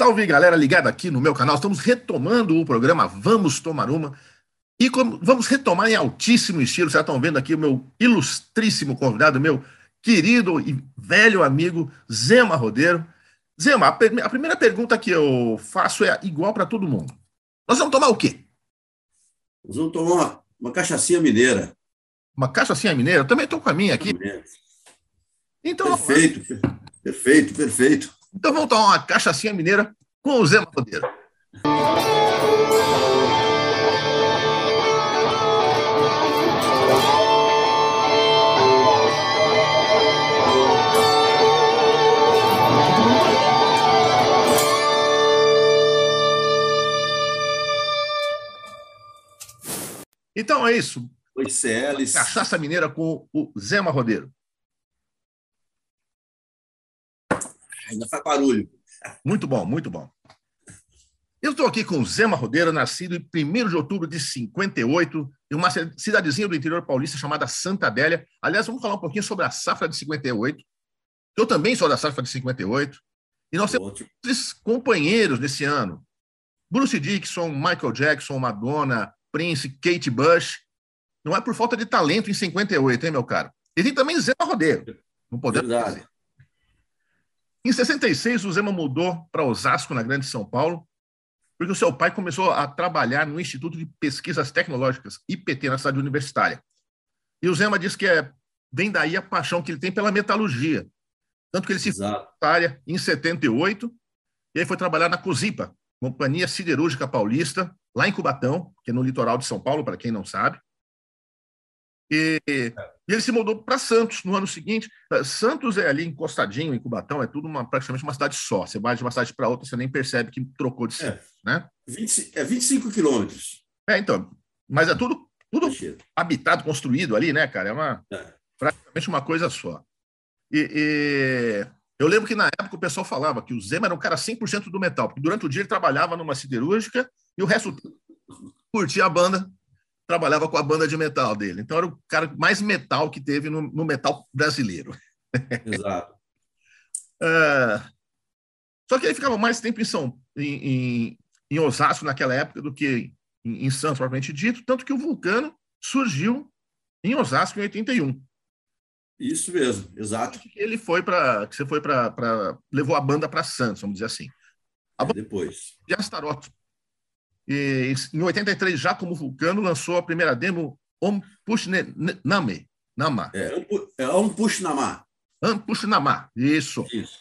Salve galera ligada aqui no meu canal. Estamos retomando o programa Vamos Tomar Uma. E como, vamos retomar em altíssimo estilo. Vocês estão vendo aqui o meu ilustríssimo convidado, meu querido e velho amigo Zema Rodeiro. Zema, a, a primeira pergunta que eu faço é igual para todo mundo. Nós vamos tomar o quê? Nós vamos tomar uma, uma cachaçinha mineira. Uma cachaçinha mineira? Eu também estou com a minha aqui. Então, perfeito, perfeito, perfeito. Então vamos tomar uma cachaçinha mineira com o Zé Madeira. Então é isso. Oi, Celes. Cachaça Mineira com o Zema Rodeiro. Ainda faz barulho. Muito bom, muito bom. Eu estou aqui com o Zema Rodeiro, nascido em 1 de outubro de 58, em uma cidadezinha do interior paulista chamada Santa Adélia. Aliás, vamos falar um pouquinho sobre a safra de 58. Eu também sou da safra de 58. E nós temos três companheiros nesse ano. Bruce Dixon, Michael Jackson, Madonna, Prince, Kate Bush. Não é por falta de talento em 58, hein, meu caro? E tem também Zema Rodeiro. Não podemos Verdade. Em 66, o Zema mudou para Osasco, na Grande São Paulo, porque o seu pai começou a trabalhar no Instituto de Pesquisas Tecnológicas, IPT, na cidade universitária. E o Zema diz que é, vem daí a paixão que ele tem pela metalurgia. Tanto que ele se área em 78, e aí foi trabalhar na COSIPA, Companhia Siderúrgica Paulista, lá em Cubatão, que é no litoral de São Paulo, para quem não sabe. E, e ele se mudou para Santos no ano seguinte. Eh, Santos é ali encostadinho em Cubatão, é tudo uma, praticamente uma cidade só. Você vai de uma cidade para outra, você nem percebe que trocou de cidade. É, né? 20, é 25 quilômetros. É, então. Mas é tudo, tudo habitado, construído ali, né, cara? É, uma, é. praticamente uma coisa só. E, e, eu lembro que na época o pessoal falava que o Zema era um cara 100% do metal, porque durante o dia ele trabalhava numa siderúrgica e o resto curtia a banda trabalhava com a banda de metal dele. Então era o cara mais metal que teve no, no metal brasileiro. Exato. uh, só que ele ficava mais tempo em São em, em, em Osasco naquela época do que em, em, Santos, propriamente dito, tanto que o Vulcano surgiu em Osasco em 81. Isso mesmo, exato. Ele foi para que você foi para levou a banda para Santos, vamos dizer assim. A é, depois. De Astaroth e, em 83, já como Vulcano, lançou a primeira demo Om Pushname. Nama. É, é Om Pushnama. Om Pushnama, isso. Isso.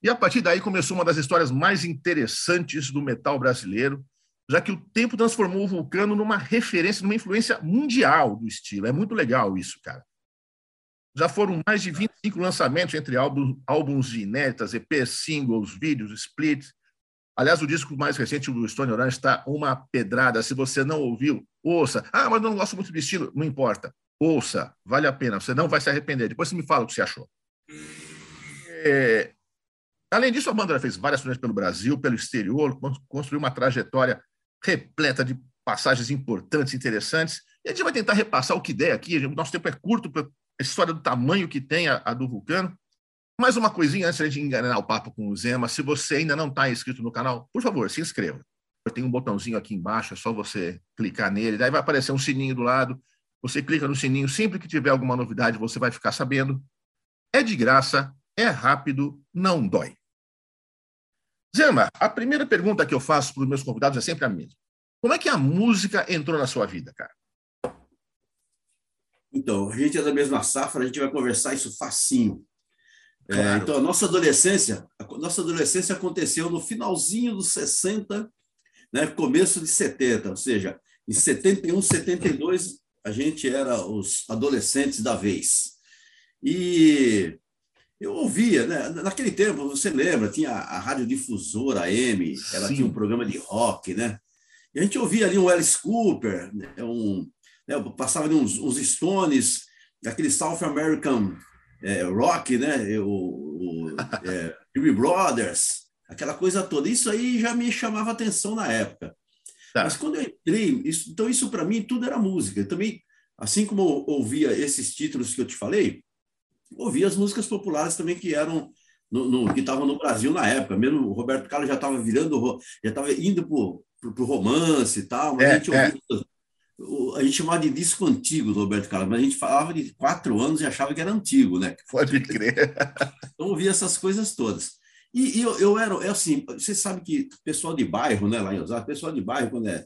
E a partir daí começou uma das histórias mais interessantes do metal brasileiro, já que o tempo transformou o Vulcano numa referência, numa influência mundial do estilo. É muito legal isso, cara. Já foram mais de 25 lançamentos entre álbuns, álbuns de inéditas, EPs, singles, vídeos, splits, Aliás, o disco mais recente do Stone Orange está uma pedrada. Se você não ouviu, ouça. Ah, mas não gosto muito do estilo. Não importa. Ouça. Vale a pena. Você não vai se arrepender. Depois você me fala o que você achou. É... Além disso, a banda fez várias turnês pelo Brasil, pelo exterior, construiu uma trajetória repleta de passagens importantes, interessantes. E a gente vai tentar repassar o que der aqui. O nosso tempo é curto a história do tamanho que tem a, a do Vulcano. Mais uma coisinha antes de enganar o papo com o Zema. Se você ainda não está inscrito no canal, por favor, se inscreva. Tem um botãozinho aqui embaixo, é só você clicar nele. Daí vai aparecer um sininho do lado. Você clica no sininho, sempre que tiver alguma novidade, você vai ficar sabendo. É de graça, é rápido, não dói. Zema, a primeira pergunta que eu faço para os meus convidados é sempre a mesma. Como é que a música entrou na sua vida, cara? Então, a gente é da mesma safra, a gente vai conversar isso facinho. É, claro. É, então, a nossa adolescência, a nossa adolescência aconteceu no finalzinho dos 60, né, começo de 70, ou seja, em 71, 72, a gente era os adolescentes da vez. E eu ouvia, né? naquele tempo, você lembra, tinha a radiodifusora AM, ela Sim. tinha um programa de rock, né? E a gente ouvia ali um Alice Cooper, né? um, né? passava ali uns, uns Stones, aquele South American é, rock, né? O, o é, Jimmy Brothers, aquela coisa toda. Isso aí já me chamava atenção na época. Tá. Mas quando eu entrei, isso, então isso para mim tudo era música. Eu também, assim como eu ouvia esses títulos que eu te falei, ouvia as músicas populares também que eram no, no que estavam no Brasil na época. Mesmo o Roberto Carlos já estava virando, já estava indo para o romance e tal, mas é, a gente é. A gente chamava de disco antigo do Roberto Carlos, mas a gente falava de quatro anos e achava que era antigo, né? Pode crer. Então ouvia essas coisas todas. E, e eu, eu era, é assim, você sabe que pessoal de bairro, né, lá em Osasco, pessoal de bairro, quando é,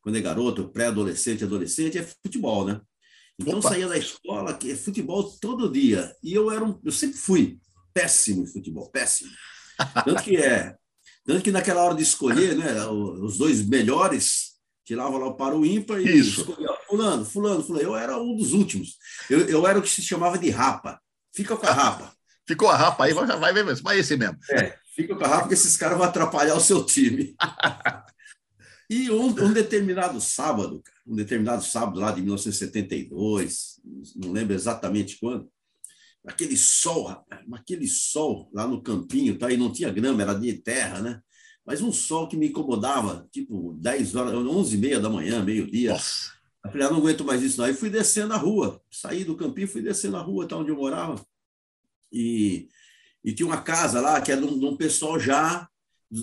quando é garoto, pré-adolescente, adolescente, é futebol, né? Então Opa. saía da escola, que é futebol todo dia. E eu era um, eu sempre fui péssimo em futebol, péssimo. Tanto que é, tanto que naquela hora de escolher, né, os dois melhores tiravam lá para o ímpar e Isso. escolhia fulano, fulano, fulano. Eu era um dos últimos. Eu, eu era o que se chamava de rapa. Fica com a rapa. Ficou a rapa aí, já vai ver mesmo. Vai esse mesmo. É, fica com a rapa, porque esses caras vão atrapalhar o seu time. e um, um, determinado sábado, um determinado sábado lá de 1972, não lembro exatamente quando, aquele sol, rapaz, aquele sol lá no campinho, tá? e não tinha grama, era de terra, né? Mas um sol que me incomodava, tipo 10 horas, 11 e meia da manhã, meio-dia. Eu falei, ah, não aguento mais isso não. Aí fui descendo a rua, saí do campinho, fui descendo a rua, tá onde eu morava e, e tinha uma casa lá que era de um, de um pessoal já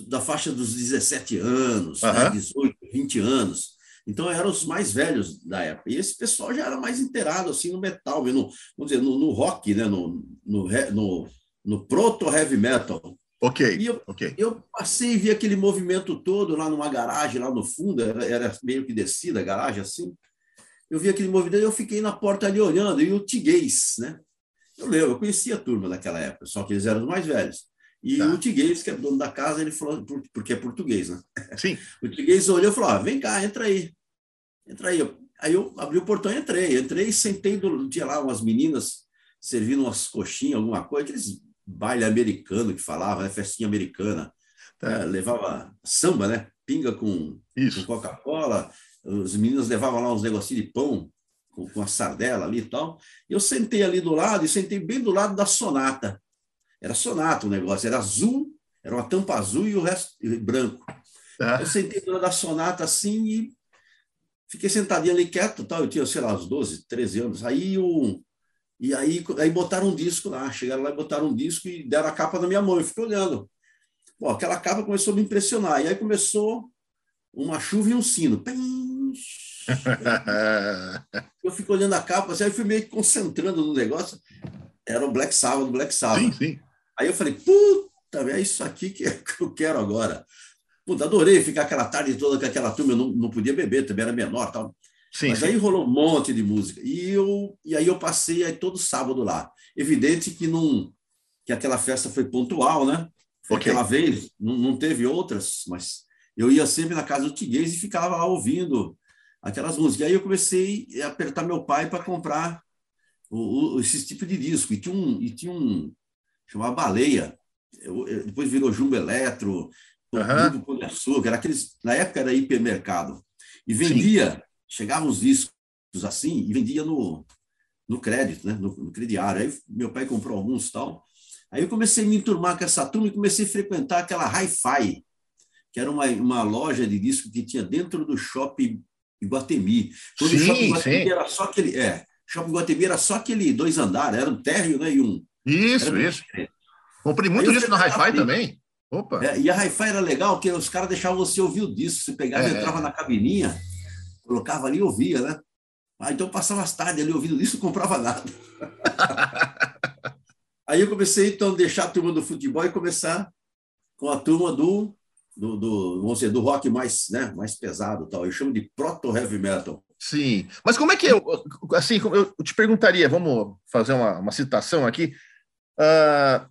da faixa dos 17 anos, uhum. né, 18, 20 anos. Então eram os mais velhos da época. E esse pessoal já era mais inteirado assim no metal, no, vamos dizer, no, no rock, né, no, no, no, no proto heavy metal. Ok. E eu, okay. eu passei e vi aquele movimento todo lá numa garagem, lá no fundo, era, era meio que descida a garagem assim. Eu vi aquele movimento e eu fiquei na porta ali olhando, e o Tiguês, né? Eu lembro, eu conhecia a turma daquela época, só que eles eram os mais velhos. E tá. o Tiguês, que é dono da casa, ele falou, porque é português, né? Sim. O Tiguês olhou e falou: ah, vem cá, entra aí. Entra aí. Aí eu abri o portão e entrei. Entrei e sentei, do, tinha lá umas meninas servindo umas coxinhas, alguma coisa, aqueles baile americano que falava, né? festinha americana. Tá. É, levava samba, né? Pinga com, com Coca-Cola. Os meninos levavam lá uns negocinhos de pão com, com a sardela ali e tal. Eu sentei ali do lado e sentei bem do lado da sonata. Era sonata o negócio, era azul, era uma tampa azul e o resto branco. Tá. Eu sentei do lado da sonata assim e fiquei sentadinho ali quieto, tal. eu tinha, sei lá, uns 12, 13 anos. Aí o e aí, aí botaram um disco lá, chegaram lá e botaram um disco e deram a capa na minha mão. Eu fiquei olhando. Bom, aquela capa começou a me impressionar. E aí começou uma chuva e um sino. Eu fico olhando a capa, assim, aí fui meio que concentrando no negócio. Era o Black Sabbath, Black Sabbath. Sim, sim. Aí eu falei, puta, é isso aqui que eu quero agora. Puta, adorei ficar aquela tarde toda com aquela turma, eu não, não podia beber, também era menor tal. Sim, Mas sim. aí rolou um monte de música. E, eu, e aí eu passei aí todo sábado lá. Evidente que, não, que aquela festa foi pontual, né? Foi okay. aquela vez, não, não teve outras, mas eu ia sempre na casa do Tiguês e ficava lá ouvindo aquelas músicas. E aí eu comecei a apertar meu pai para comprar o, o, esse tipo de disco. E tinha um, e tinha um chamava Baleia, eu, eu, depois virou Jumbo Eletro, uhum. Pão de Açúcar, aqueles, na época era hipermercado. E vendia, Sim. chegavam os discos assim, e vendia no, no crédito, né? no, no crediário. Aí meu pai comprou alguns tal. Aí eu comecei a me enturmar com essa turma e comecei a frequentar aquela Hi-Fi, que era uma, uma loja de disco que tinha dentro do shopping Iguatemi. Quando sim, o Shopping Iguatemi sim. era só aquele. É, Shopping Iguatemi era só aquele dois andares, era um térreo né, e um. Isso, isso. Comprei muito disso na Hi-Fi também. Opa. É, e a Hi-Fi era legal, porque os caras deixavam você ouvir o disco. Você pegava, é. entrava na cabininha, colocava ali e ouvia, né? Ah, então passava as tardes ali ouvindo isso, não comprava nada. Aí eu comecei então a deixar a turma do futebol e começar com a turma do do, do, vamos dizer, do rock mais, né, mais pesado, tal. Eu chamo de proto heavy metal. Sim, mas como é que eu, assim, eu te perguntaria, vamos fazer uma, uma citação aqui. Uh,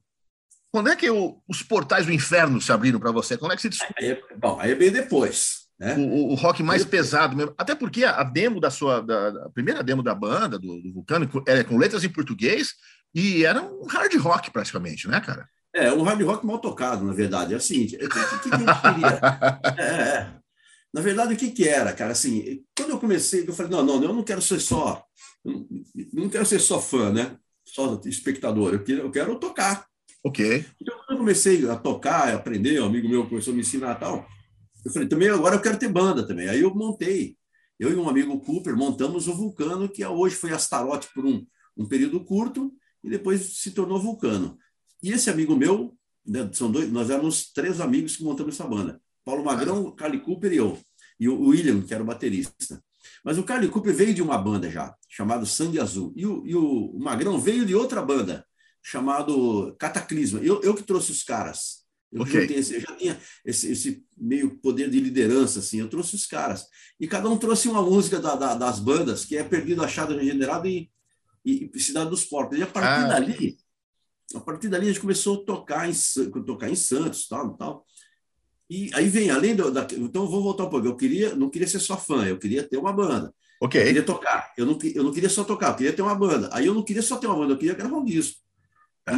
quando é que eu, os portais do inferno se abriram para você? Como é que se? Aí é, bom, aí é bem depois. Né? O, o, rock mais pesado mesmo. Até porque a, demo da sua. Da, primeira demo da banda, do, do Vulcano, era com letras em português e era um hard rock praticamente, né, cara? É, um hard rock mal tocado, na verdade. É o seguinte, o que, que, a gente queria? É, é. Na verdade, o que, que era, cara? Assim, quando eu comecei, eu falei, não, não, eu não quero ser só, eu não quero ser só fã, né? Só espectador, eu quero, eu quero tocar. Ok. Então, quando eu comecei a tocar, a aprender, um amigo meu começou a me ensinar tal, eu falei, também agora eu quero ter banda também. Aí eu montei, eu e um amigo Cooper montamos o Vulcano, que hoje foi Astarote por um, um período curto, e depois se tornou Vulcano. E esse amigo meu, né, são dois, nós éramos três amigos que montamos essa banda. Paulo Magrão, o Carly Cooper e eu. E o William, que era o baterista. Mas o Carly Cooper veio de uma banda já, chamado Sangue Azul. E o, e o Magrão veio de outra banda, chamado Cataclisma. Eu, eu que trouxe os caras. Eu, okay. esse, eu já tinha esse, esse, meio poder de liderança, assim, eu trouxe os caras. E cada um trouxe uma música da, da, das bandas, que é Perdido, Achado, Regenerado e, e, Cidade dos Porcos. E a partir ah. dali, a partir dali a gente começou a tocar em, tocar em Santos, tal, tal. E aí vem, além do, da, então vou voltar um pouco. Eu queria, não queria ser só fã, eu queria ter uma banda. Ok. Eu queria tocar. Eu não, eu não queria só tocar, eu queria ter uma banda. Aí eu não queria só ter uma banda, eu queria gravar um disco.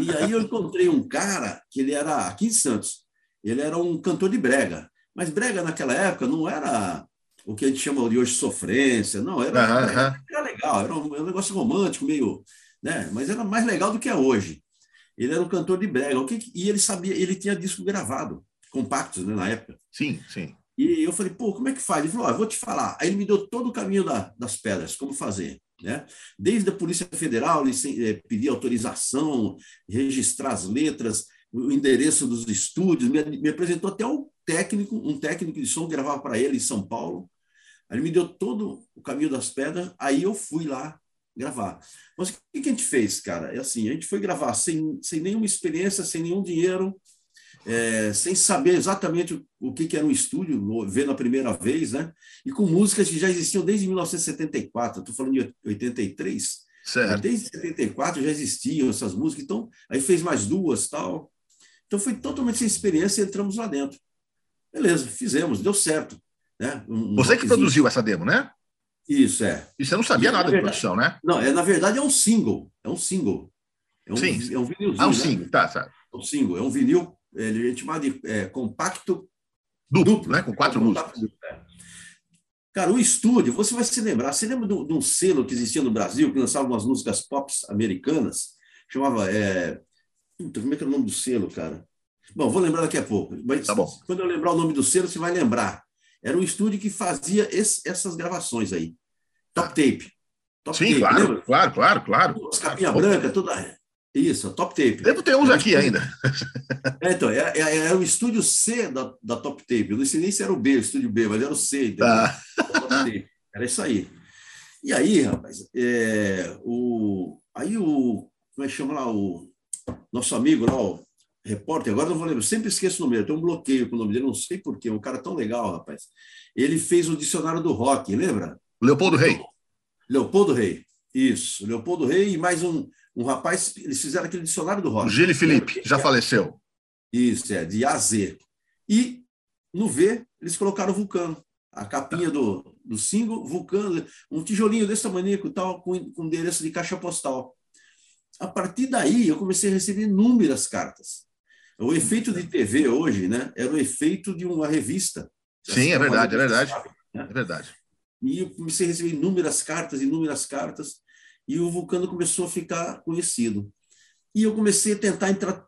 E aí eu encontrei um cara que ele era aqui em Santos. Ele era um cantor de brega. Mas brega naquela época não era o que a gente chama de hoje sofrência, não, era, uhum, era, era legal, era um, era um, negócio romântico, meio, né? Mas era mais legal do que é hoje. Ele era um cantor de brega, o que, e ele sabia, ele tinha disco gravado, compactos, né, na época. Sim, sim. E eu falei, pô, como é que faz? Ele falou, oh, vou te falar. Aí ele me deu todo o caminho da, das pedras, como fazer. Né? Desde a Polícia Federal, é, pedir autorização, registrar as letras, o endereço dos estúdios, me, me apresentou até um técnico, um técnico de som que gravava para ele em São Paulo. Ele me deu todo o caminho das pedras, aí eu fui lá gravar. Mas o que a gente fez, cara? É assim, a gente foi gravar sem, sem nenhuma experiência, sem nenhum dinheiro, é, sem saber exatamente o, o que, que, era um estúdio, vendo a primeira vez, né? E com músicas que já existiam desde 1974, estou falando de 83. Certo. Desde 74 já existiam essas músicas, então aí fez mais duas tal. Então foi totalmente sem experiência e entramos lá dentro. Beleza, fizemos, deu certo. Né? Um, Você que produziu essa demo, né? Isso, é. E você não sabia nada verdade, de produção, né? Não, é, na verdade é um single. É um single. É um, Sim. É um vinilzinho. É um né? single, tá, sabe. É um single. É um vinil, ele é chamado de é, compacto duplo, duplo, né? Com quatro músicas. É. Cara, o estúdio, você vai se lembrar, você lembra de, um selo que existia no Brasil, que lançava umas músicas pop americanas? Chamava. É... Puta, como é que era o nome do selo, cara? Bom, vou lembrar daqui a pouco. Mas tá bom. quando eu lembrar o nome do selo, você vai lembrar. Era um estúdio que fazia esse, essas gravações aí. Top ah. Tape. Top Sim, tape, claro, claro, claro, claro. As capinha branca, toda. Isso, Top Tape. Devo ter uns aqui ainda. É, então, era, é, é, era, o estúdio C da, da Top Tape. Eu não sei nem se era o B, o estúdio B, mas era o C. Tá. Era isso aí. E aí, rapaz, é, o, aí o. Como é que chama lá? O nosso amigo lá, o repórter, agora não vou lembrar, sempre esqueço o nome dele, tem um bloqueio com o nome dele, não sei porquê, um cara tão legal, rapaz. Ele fez o dicionário do rock, lembra? Leopoldo Rei. Leopoldo Rei, isso. Leopoldo Rei e mais um, um rapaz, eles fizeram aquele dicionário do rock. O Gile Felipe, já faleceu. Isso, é, de A a Z. E no V, eles colocaram Vulcano. A capinha do, do single, Vulcano, um tijolinho desse tamanho tal, com, com endereço de caixa postal. A partir daí, eu comecei a receber inúmeras cartas. O efeito de TV hoje, né, era o efeito de uma revista. Sim, é verdade, é verdade. Sabe, né? É verdade. E eu comecei a receber inúmeras cartas, inúmeras cartas, e o Vulcano começou a ficar conhecido. E eu comecei a tentar entrar,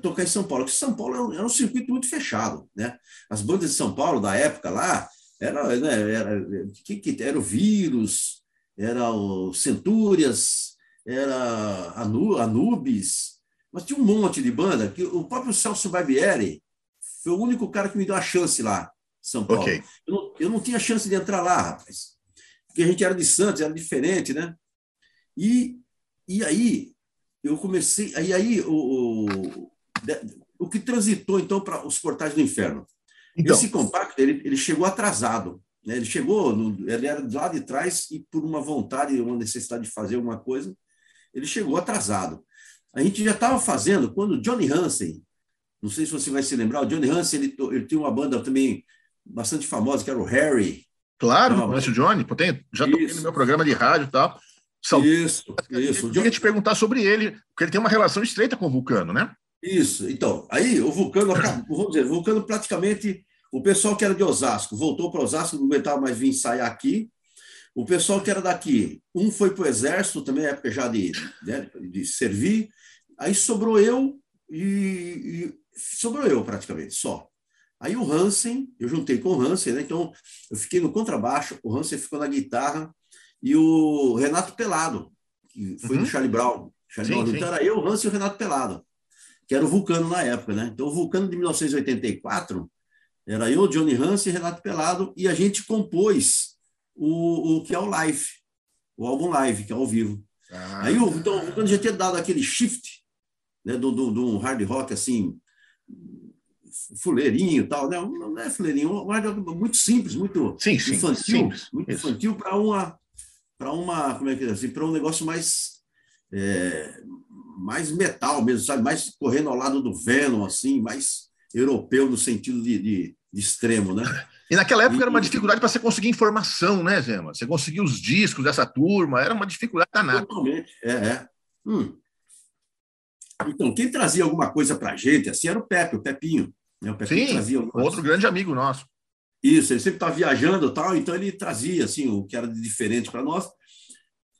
tocar em São Paulo, porque São Paulo era um circuito muito fechado, né? As bandas de São Paulo da época lá era, né, era, que, que era o Vírus, era o Centúrias, era Anubis, mas tinha um monte de banda que o próprio Celso Barbieri foi o único cara que me deu a chance lá, São Paulo. Okay. Eu, não, eu não tinha chance de entrar lá, rapaz, porque a gente era de Santos, era diferente, né? E, e aí eu comecei, aí, aí o, o, o que transitou então para os portais do inferno. Então. Esse compacto ele, ele chegou atrasado. Né? Ele chegou, no, ele era lá de trás e por uma vontade, uma necessidade de fazer alguma coisa, ele chegou atrasado. A gente já estava fazendo quando Johnny Hansen, não sei se você vai se lembrar, o Johnny Hansen ele, ele tinha uma banda também bastante famosa que era o Harry. Claro, conhece o Johnny, tem, já toquei no meu programa de rádio e tal. São... Isso, isso. Eu queria te perguntar sobre ele, porque ele tem uma relação estreita com o Vulcano, né? Isso. Então, aí o Vulcano, vamos dizer, o Vulcano praticamente, o pessoal que era de Osasco voltou para Osasco, não aguentava mais vir ensaiar aqui, o pessoal que era daqui, um foi para o exército, também época já de, né, de servir, aí sobrou eu e, e, sobrou eu praticamente, só. Aí o Hansen, eu juntei com o Hansen, né, então eu fiquei no contrabaixo, o Hansen ficou na guitarra e o Renato Pelado, que foi uhum. do Charlie Brown. Charlie sim, Brown. Então era eu, o Hansen e o Renato Pelado. que era o Vulcano na época, né? Então, o Vulcano de 1984 era eu, Johnny Hansen, Renato Pelado, e a gente compôs o, o que é o live, o álbum live, que é ao vivo. Ah, Aí, então, o Vulcano já tinha dado aquele shift, né, do, do, do hard rock, assim, fuleirinho e tal, né? Não é fuleirinho, um hard rock muito simples, muito sim, sim, infantil, simples, muito isso. infantil para uma, para uma, como é que é assim, para um negócio mais é, mais metal mesmo, sabe? Mais correndo ao lado do Venom, assim, mais europeu no sentido de, de, de extremo, né? E naquela época e, era uma dificuldade para você conseguir informação, né, Zema? Você conseguir os discos dessa turma, era uma dificuldade danada. Totalmente, é, é. Hum. Então, quem trazia alguma coisa para a gente assim era o Pepe, o Pepinho. Né? O Pepinho Sim, trazia outro grande amigo nosso. Isso, ele sempre estava viajando tal, então ele trazia assim, o que era de diferente para nós.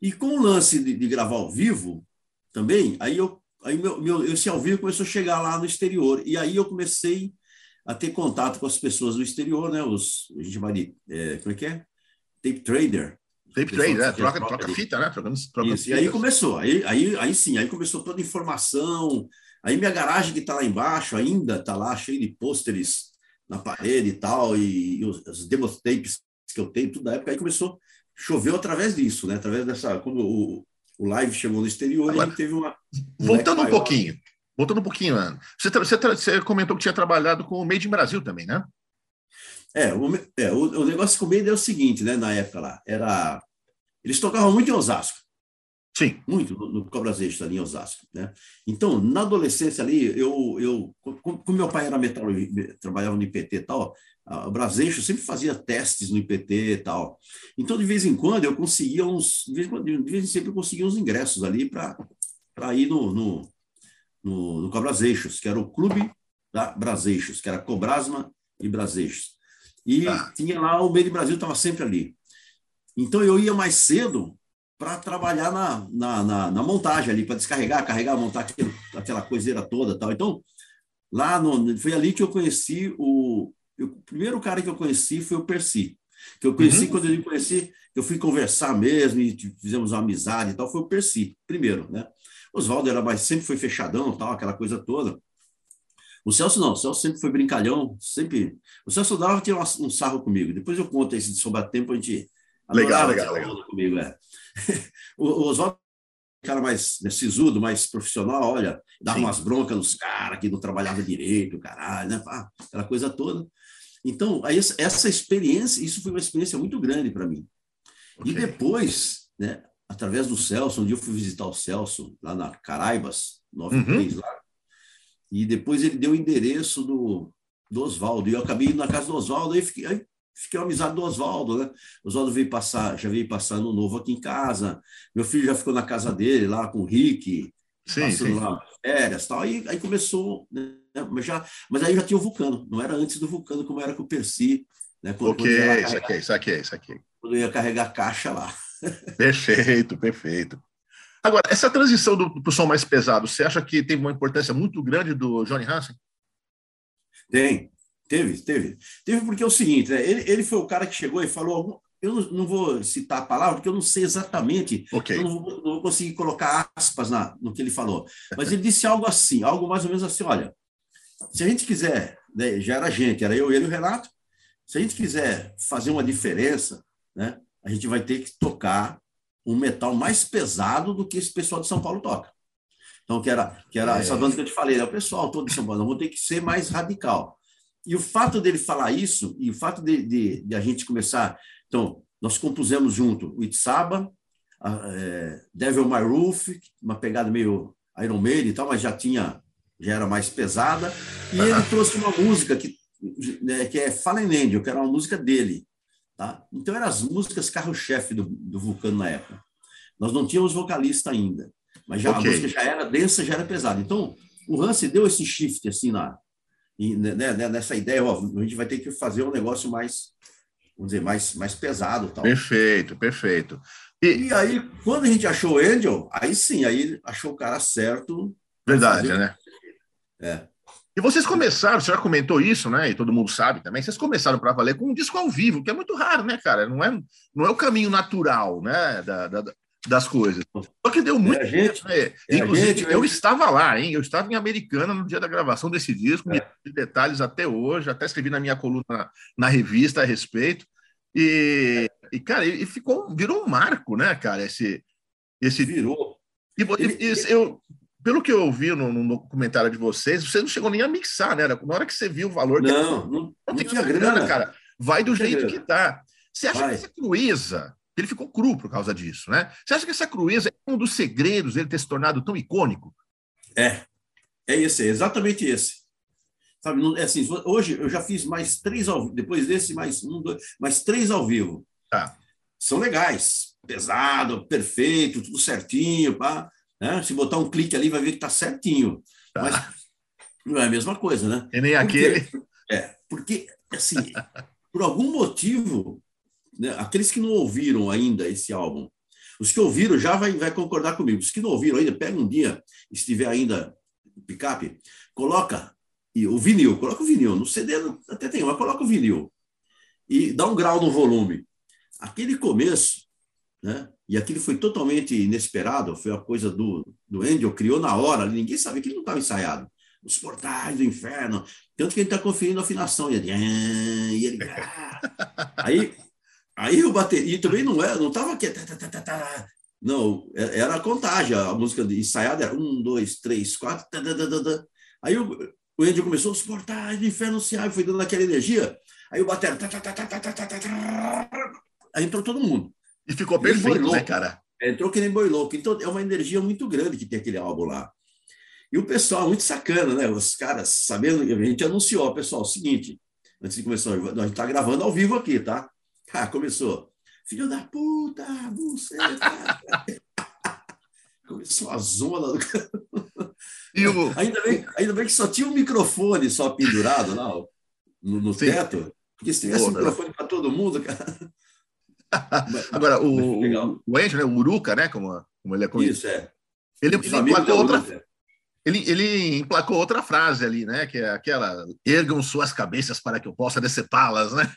E com o lance de, de, gravar ao vivo também, aí, eu, aí meu, meu, esse ao vivo começou a chegar lá no exterior. E aí eu comecei a ter contato com as pessoas do exterior, né? Os, a gente vai de, é, como é que é? Tape trader. Tape trader, é, troca, troca, troca fita, né? Trocando, troca Isso, e aí começou, aí, aí, aí sim, aí começou toda a informação. Aí minha garagem que está lá embaixo ainda está lá cheia de pôsteres na parede e tal, e, e os, os demo tapes que eu tenho, tudo da época, aí começou choveu através disso, né? Através dessa. Quando o, o live chegou no exterior, Agora, ele teve uma. Um voltando um pouquinho. Voltando um pouquinho, Ana. Você, você, você, comentou que tinha trabalhado com o Made in Brasil também, né? É, o, é, o, o negócio com o Made é o seguinte, né? Na época lá, era. Eles tocavam muito em Osasco. Sim. Muito no, no Cobras Eixos, ali em Osasco. Né? Então, na adolescência ali, eu, eu como meu pai era metal, trabalhava no IPT e tal, o Braseixo sempre fazia testes no IPT e tal. Então, de vez em quando, eu conseguia uns. De vez, de vez em sempre, eu conseguia uns ingressos ali para ir no, no, no, no Cobraseixos, que era o Clube da Braseixos, que era Cobrasma e Braseixos. E ah. tinha lá, o Meio de Brasil estava sempre ali. Então, eu ia mais cedo para trabalhar na, na, na, na, montagem ali, para descarregar, carregar, montar aquele, aquela coiseira toda tal. Então, lá no, foi ali que eu conheci o, eu, o primeiro cara que eu conheci foi o Percy. Que eu conheci, uhum. quando eu conheci, eu fui conversar mesmo e fizemos uma amizade e tal, foi o Percy, primeiro, né? Oswaldo era mais, sempre foi fechadão, tal, aquela coisa toda. O Celso não, o Celso sempre foi brincalhão, sempre. O Celso dava tinha um sarro comigo. Depois eu conto esse de sobrar tempo, a gente. Legal, legal, legal. Comigo, é. o, Oswaldo cara mais né, sisudo, mais profissional, olha, dava Sim. umas broncas nos caras que não trabalhava direito, caralho, né? Ah, aquela coisa toda. Então, aí, essa experiência, isso foi uma experiência muito grande para mim. Okay. E depois, né, através do Celso, um dia eu fui visitar o Celso lá na Caraibas, 93 uhum. lá, e depois ele deu o endereço do, do Oswaldo, e eu acabei indo na casa do Oswaldo, aí fiquei, aí fiquei amizade do Oswaldo, né? Oswaldo veio passar, já veio passar no novo aqui em casa, meu filho já ficou na casa dele, lá com o Rick, sim, passando sim. lá férias tal, aí, aí começou, né? mas, já, mas aí já tinha o Vulcano, não era antes do Vulcano como era com o Percy, né? Quando, ok, quando isso aqui, isso aqui, isso aqui. Quando eu ia carregar caixa lá. Perfeito, perfeito. Agora, essa transição para o som mais pesado, você acha que teve uma importância muito grande do Johnny Hansen? Tem, teve, teve. Teve porque é o seguinte, né? ele, ele foi o cara que chegou e falou eu não vou citar a palavra, porque eu não sei exatamente, okay. eu não vou, não vou, conseguir colocar aspas na, no que ele falou. Mas ele disse algo assim, algo mais ou menos assim: olha, se a gente quiser, né, já era a gente, era eu, ele e o Renato, se a gente quiser fazer uma diferença, né, a gente vai ter que tocar um metal mais pesado do que esse pessoal de São Paulo toca. Então, que era, que era é. essa banda que eu te falei, né, o pessoal todo de São Paulo, vamos ter que ser mais radical. E o fato dele falar isso, e o fato de, de, de a gente começar então, nós compusemos junto o Itzaba, é, Devil My Roof, uma pegada meio Iron Maiden e tal, mas já tinha, já era mais pesada. E ele trouxe uma música que, né, que é Fallen Angel, que era uma música dele. Tá? Então, eram as músicas carro-chefe do, do Vulcano na época. Nós não tínhamos vocalista ainda, mas já, okay. a música já era densa, já era pesada. Então, o Hansi deu esse shift assim lá, né, né, nessa ideia, ó, a gente vai ter que fazer um negócio mais vamos dizer, mais, mais pesado. Tal. Perfeito, perfeito. E, e aí, quando a gente achou o Angel, aí sim, aí achou o cara certo. Verdade, né? É. E vocês começaram, você já comentou isso, né? E todo mundo sabe também, vocês começaram para valer com um disco ao vivo, que é muito raro, né, cara? Não é, não é o caminho natural, né? Da, da, das coisas. Só que deu muito. É, gente, né? Inclusive, gente, eu estava lá, hein? Eu estava em Americana no dia da gravação desse disco, é. detalhes até hoje, até escrevi na minha coluna na, na revista a respeito. E, e cara, e ficou, virou um marco, né, cara? Esse, esse virou. E, e, eu, pelo que eu ouvi no, no, documentário de vocês, você não chegou nem a mixar, né? Na hora que você viu o valor. Não, não, não, não tinha grana, grana, cara. Vai do jeito grana. que tá. Você acha Vai. que essa crueza ele ficou cru por causa disso, né? Você acha que essa crueza é um dos segredos dele ter se tornado tão icônico? É, é esse, é exatamente esse. Sabe, é assim, hoje eu já fiz mais três ao depois desse, mais um, dois, mais três ao vivo. Tá. São legais, pesado, perfeito, tudo certinho, pá. Né? Se botar um clique ali, vai ver que tá certinho. Tá. Mas não é a mesma coisa, né? E nem aquele. É, porque, assim, por algum motivo? Aqueles que não ouviram ainda esse álbum, os que ouviram já vai, vai concordar comigo. Os que não ouviram ainda, pega um dia, estiver ainda picape, coloca e o vinil, coloca o vinil. No CD até tem, mas coloca o vinil. E dá um grau no volume. Aquele começo, né? E aquilo foi totalmente inesperado, foi a coisa do, do Angel, criou na hora, ninguém sabia que ele não estava ensaiado. Os portais do inferno. Tanto que ele está conferindo a afinação. E ele. Ah", e ele ah". aí Aí o bateria também não era, não estava aqui. Não, é, era a contagem, a música ensaiada era um, dois, três, quatro. Aí o, o Andy começou, portais do inferno se foi dando aquela energia. Aí o bateria. Aí entrou todo mundo. E ficou perfeito, né, cara? Entrou que nem boi louco. Então é uma energia muito grande que tem aquele álbum lá. E o pessoal, muito sacana, né? Os caras, sabendo, a gente anunciou, pessoal, o seguinte, antes de começar, a gente está gravando ao vivo aqui, tá? Ah, começou. Filho da puta, você. começou a zona do. O... ainda, bem, ainda bem que só tinha um microfone só pendurado lá no, no teto. Porque se tivesse um microfone para todo mundo, cara. Agora, o, o Angel, né, o Uruca, né? Como, como ele é conhecido. Isso, é. Ele, ele emplacou outra. Ele, ele emplacou outra frase ali, né? Que é aquela: ergam suas cabeças para que eu possa decepá-las, né?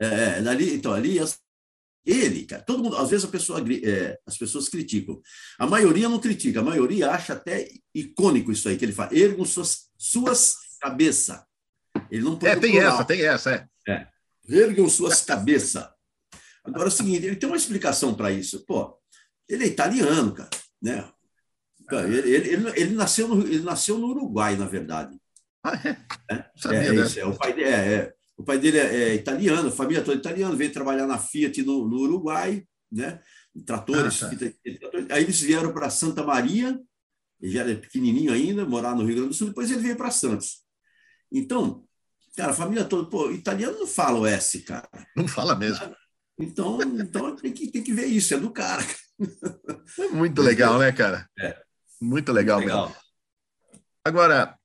É, é, ali, então, ali, ele, cara, todo mundo, às vezes pessoa, é, as pessoas criticam. A maioria não critica, a maioria acha até icônico isso aí que ele fala. Ergam suas, suas cabeças. Ele não É, tem plural. essa, tem essa, é. é. Ergam suas cabeças. Agora é o seguinte, ele tem uma explicação para isso. Pô, ele é italiano, cara, né? Ele, ele, ele, nasceu no, ele nasceu no Uruguai, na verdade. Ah, é? É, é, né? isso, é, o pai dele é, é o pai dele é, é italiano, a família toda italiana, veio trabalhar na Fiat no, no Uruguai, né? Tratores. Ah, tá. Aí eles vieram para Santa Maria, ele já era pequenininho ainda, morar no Rio Grande do Sul, depois ele veio para Santos. Então, cara, a família toda, pô, italiano não fala o S, cara. Não fala mesmo. Então, então tem, que, tem que ver isso, é do cara. É muito legal, né, cara? É. Muito legal, legal. Mesmo. Agora,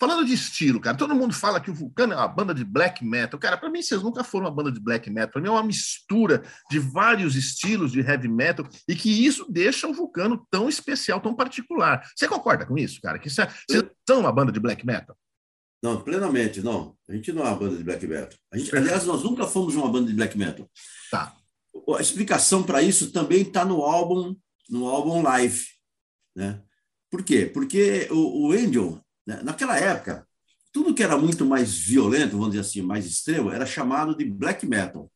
Falando de estilo, cara, todo mundo fala que o Vulcano é uma banda de black metal. Cara, para mim, vocês nunca foram uma banda de black metal. Para mim, é uma mistura de vários estilos de heavy metal e que isso deixa o Vulcano tão especial, tão particular. Você concorda com isso, cara? Que é, vocês são uma banda de black metal? Não, plenamente, não. A gente não é uma banda de black metal. A gente, aliás, nós nunca fomos uma banda de black metal. Tá. A explicação para isso também está no álbum, no álbum live, né? Por quê? Porque o, o Angel? Naquela época, tudo que era muito mais violento, vamos dizer assim, mais extremo, era chamado de black metal,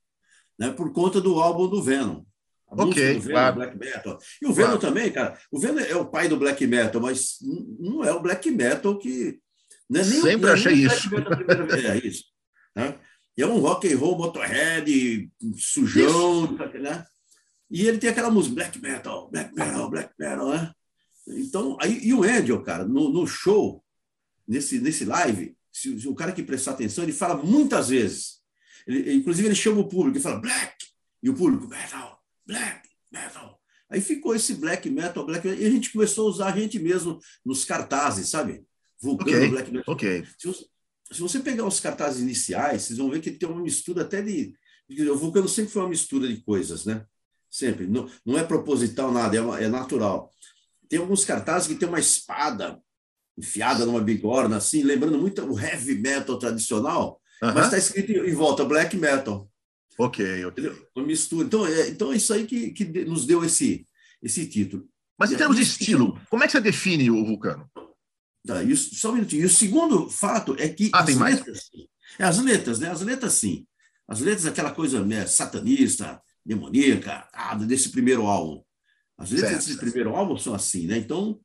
né? por conta do álbum do Venom. Ok, Venom, claro. black metal. E o Venom claro. também, cara, o Venom é o pai do black metal, mas não é o black metal que... Né? Nem Sempre achei isso. É isso. Né? E é um rock and roll, motorhead, sujão, né? E ele tem aquela música, black metal, black metal, black metal, né? Então, aí, e o Angel, cara, no, no show, nesse, nesse live, se, se o cara que prestar atenção, ele fala muitas vezes. Ele, inclusive, ele chama o público e fala black, e o público, metal, black, metal. Aí ficou esse black metal, black metal, e a gente começou a usar a gente mesmo nos cartazes, sabe? Vulcano, okay. black metal. Okay. Se, você, se você pegar os cartazes iniciais, vocês vão ver que tem uma mistura até de. O Vulcano sempre foi uma mistura de coisas, né? Sempre. Não, não é proposital nada, é, uma, é natural. Tem alguns cartazes que tem uma espada enfiada numa bigorna, assim, lembrando muito o heavy metal tradicional, mas está escrito em volta black metal. Ok, ok. Uma mistura. Então, é, então é isso aí que, que nos deu esse, esse título. Mas em termos de estilo, como é que você define o Vulcano? Tá, só um minutinho. E o segundo fato é que. Ah, tem mais? Letras, é, as letras, né? As letras, sim. As letras, aquela coisa né, satanista, demoníaca, ah, desse primeiro álbum. As letras certo, desse certo. primeiro álbum são assim, né? Então,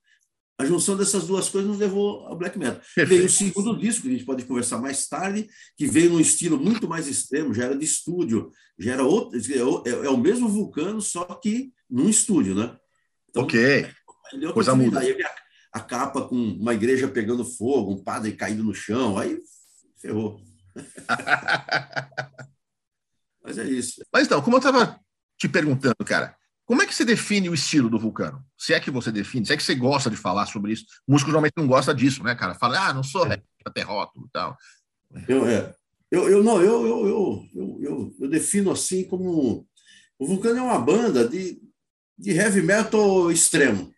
a junção dessas duas coisas nos levou ao black metal. Perfeito. Veio o segundo disco, que a gente pode conversar mais tarde, que veio num estilo muito mais extremo, já era de estúdio, já era outro, é, é o mesmo Vulcano, só que num estúdio, né? Então, ok. Coisa muda. Aí a, a capa com uma igreja pegando fogo, um padre caído no chão, aí ferrou. Mas é isso. Mas então, como eu estava te perguntando, cara, como é que você define o estilo do Vulcano? Se é que você define, se é que você gosta de falar sobre isso. O músico normalmente não gosta disso, né, cara? Fala, ah, não sou rap, até rótulo e tal. Eu, é. eu, eu, não, eu, eu, eu, eu, eu, defino assim como. O Vulcano é uma banda de, de heavy metal extremo.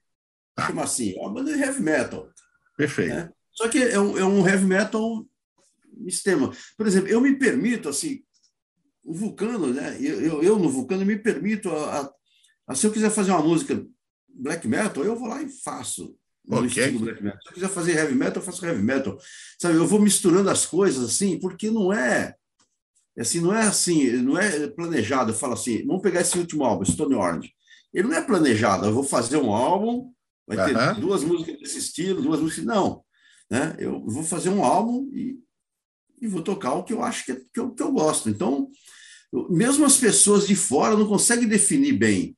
Ah. Como assim? É uma banda de heavy metal. Perfeito. Né? Só que é um, é um heavy metal extremo. Por exemplo, eu me permito, assim, o Vulcano, né? Eu, eu, eu no Vulcano me permito a, a mas se eu quiser fazer uma música black metal, eu vou lá e faço. Okay. Se eu quiser fazer heavy metal, eu faço heavy metal. Sabe, eu vou misturando as coisas assim, porque não é assim, não é assim, não é planejado. Eu falo assim, vamos pegar esse último álbum, Stone Orange. Ele não é planejado, eu vou fazer um álbum, vai ter uh -huh. duas músicas desse estilo, duas músicas. Não. Né? Eu vou fazer um álbum e, e vou tocar o que eu acho que, é, que, eu, que eu gosto. Então, mesmo as pessoas de fora não conseguem definir bem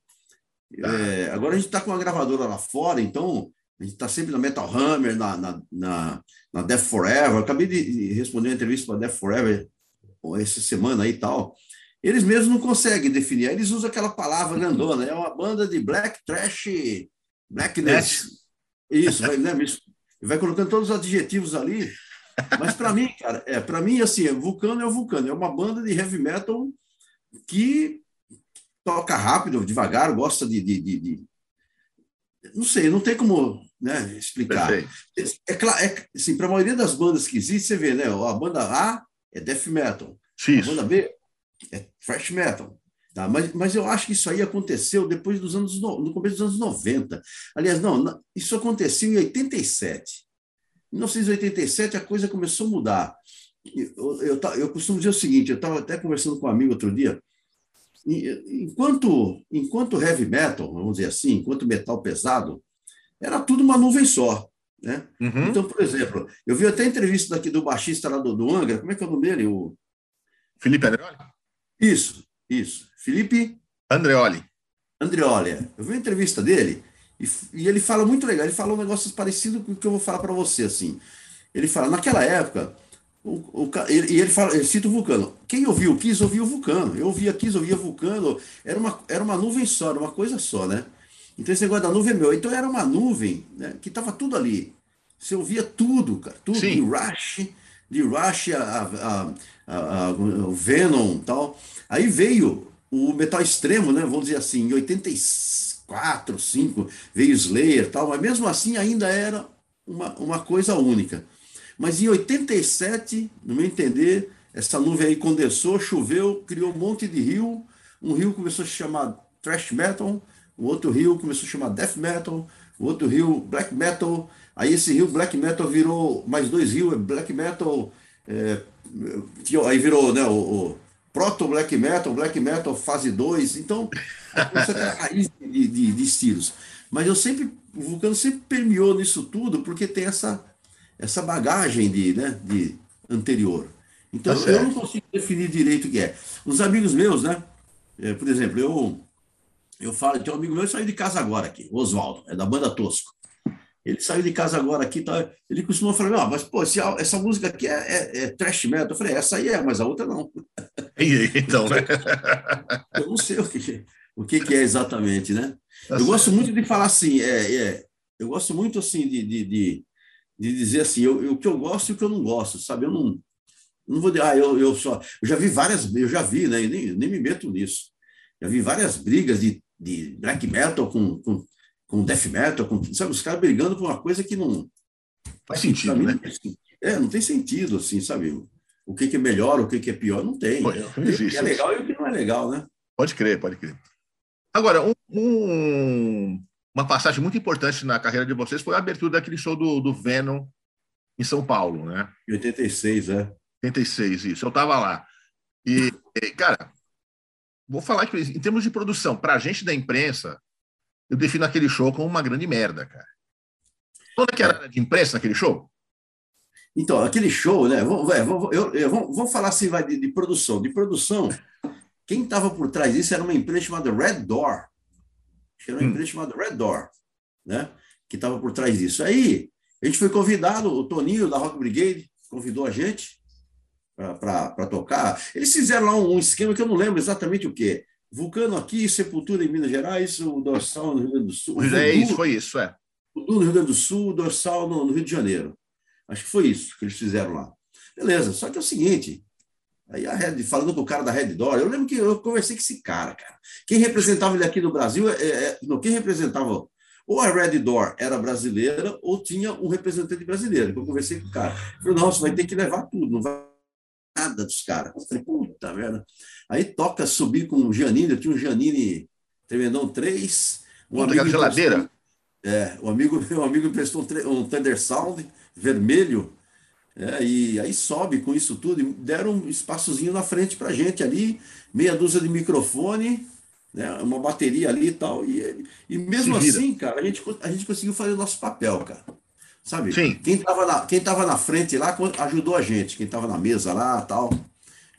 é, agora a gente está com uma gravadora lá fora, então a gente está sempre na Metal Hammer, na, na, na, na Death Forever. Eu acabei de responder uma entrevista para Death Forever essa semana aí e tal. Eles mesmos não conseguem definir. Eles usam aquela palavra grandona. É uma banda de black trash, blackness. Isso, vai, né, vai colocando todos os adjetivos ali. Mas para mim, cara, é, para mim, assim, Vulcano é o Vulcano. É uma banda de heavy metal que toca rápido, devagar, gosta de, de, de, de... não sei, não tem como né, explicar. Perfeito. É, claro, é, assim, para a maioria das bandas que existem, você vê, né? A banda A é death metal, Isso. a banda B é thrash metal. Tá? Mas, mas eu acho que isso aí aconteceu depois dos anos no, no começo dos anos 90. Aliás, não, isso aconteceu em 87. Em 1987 a coisa começou a mudar. Eu, eu, eu, eu costumo dizer o seguinte: eu estava até conversando com um amigo outro dia enquanto, enquanto heavy metal, vamos dizer assim, enquanto metal pesado, era tudo uma nuvem só. Né? Uhum. Então, por exemplo, eu vi até a entrevista daqui do baixista lá do, do Angra, como é que é o nome dele? O... Felipe Andreoli? Isso, isso. Felipe? Andreoli. Andreoli, é. eu vi a entrevista dele e, e, ele fala muito legal, ele fala um negócio parecido com o que eu vou falar para você, assim. Ele fala, naquela época, o, o, ele, ele, fala, ele cita o Vulcano. Quem ouviu o Kiss, ouvia o Vulcano. Eu ouvia Kiss, ouvia Vulcano. Era uma, era uma nuvem só, era uma coisa só, né? Então esse negócio da nuvem é meu. Então era uma nuvem né, que estava tudo ali. Você ouvia tudo, cara. Tudo. Sim. De Rush, de Rush a, a, a, a, o Venom tal. Aí veio o metal extremo, né? Vamos dizer assim, em 84, 5, veio Slayer tal. Mas mesmo assim ainda era uma, uma coisa única. Mas em 87, no meu entender, essa nuvem aí condensou, choveu, criou um monte de rio. Um rio começou a se chamar thrash metal, o outro rio começou a chamar death metal, o outro rio black metal. Aí esse rio black metal virou mais dois rios, black metal, é, aí virou né, o, o proto black metal, black metal fase 2. Então, essa é a raiz de, de, de estilos. Mas eu sempre, o Vulcano sempre permeou nisso tudo, porque tem essa essa bagagem de, né, de anterior. Então, tá eu não consigo definir direito o que é. Os amigos meus, né? É, por exemplo, eu, eu falo, tem um amigo meu que saiu de casa agora aqui, Oswaldo, é da banda Tosco. Ele saiu de casa agora aqui, tá, ele costuma falar, não, mas pô, essa música aqui é, é, é trash metal. Eu falei, essa aí é, mas a outra não. Então, né? Eu não sei o que, o que, que é exatamente, né? Tá eu certo. gosto muito de falar assim, é, é, eu gosto muito assim de, de, de de dizer assim, eu, eu, o que eu gosto e o que eu não gosto, sabe? Eu não, não vou dizer, ah, eu, eu só. Eu já vi várias, eu já vi, né? Nem, nem me meto nisso. Já vi várias brigas de, de black metal com, com, com death metal, com, sabe? Os caras brigando por uma coisa que não. Faz sentido, né? É, não tem sentido, assim, sabe? o que, que é melhor, o que, que é pior. Não tem. Pô, não existe, o que é legal e o que não é legal, né? Pode crer, pode crer. Agora, um, um, uma passagem muito importante na carreira de vocês foi a abertura daquele show do, do Venom em São Paulo, né? Em 86, é. 86, isso. Eu estava lá. E, cara, vou falar que em termos de produção, para a gente da imprensa, eu defino aquele show como uma grande merda, cara. Toda que era de imprensa naquele show? Então, aquele show, né? Vamos, eu, eu, vamos falar assim, vai, de, de, produção. De produção, quem estava por trás disso era uma empresa chamada Red Door. Era uma empresa chamada Red Door, né? Que estava por trás disso. Aí, a gente foi convidado, o Toninho da Rock Brigade convidou a gente para tocar. Eles fizeram lá um, um, esquema que eu não lembro exatamente o que. Vulcano aqui, Sepultura em Minas Gerais, o Dorsal no Rio Grande do Sul. É isso, foi isso, é. O no Rio Grande do Sul, o Dorsal no, no Rio de Janeiro. Acho que foi isso que eles fizeram lá. Beleza, só que é o seguinte, Aí a Red, falando com o cara da Red Door, eu lembro que eu conversei com esse cara, cara. Quem representava ele aqui no Brasil, é, é, não, quem representava ou a Red Door era brasileira ou tinha um representante brasileiro. Eu conversei com o cara. Eu falei, você vai ter que levar tudo, não vai nada dos caras. Eu falei, puta merda. Aí toca subir com o Giannini, eu tinha um Giannini Tremendão 3. Um puta, amigo geladeira? É, o amigo, o amigo emprestou um, um Thunder Sound vermelho, é, e aí sobe com isso tudo, e deram um espaçozinho na frente para gente ali, meia dúzia de microfone, né, uma bateria ali e tal, e, e mesmo assim, cara, a gente, a gente conseguiu fazer o nosso papel, cara. Sabe? Sim. Quem estava na, quem tava na frente lá ajudou a gente, quem estava na mesa lá tal.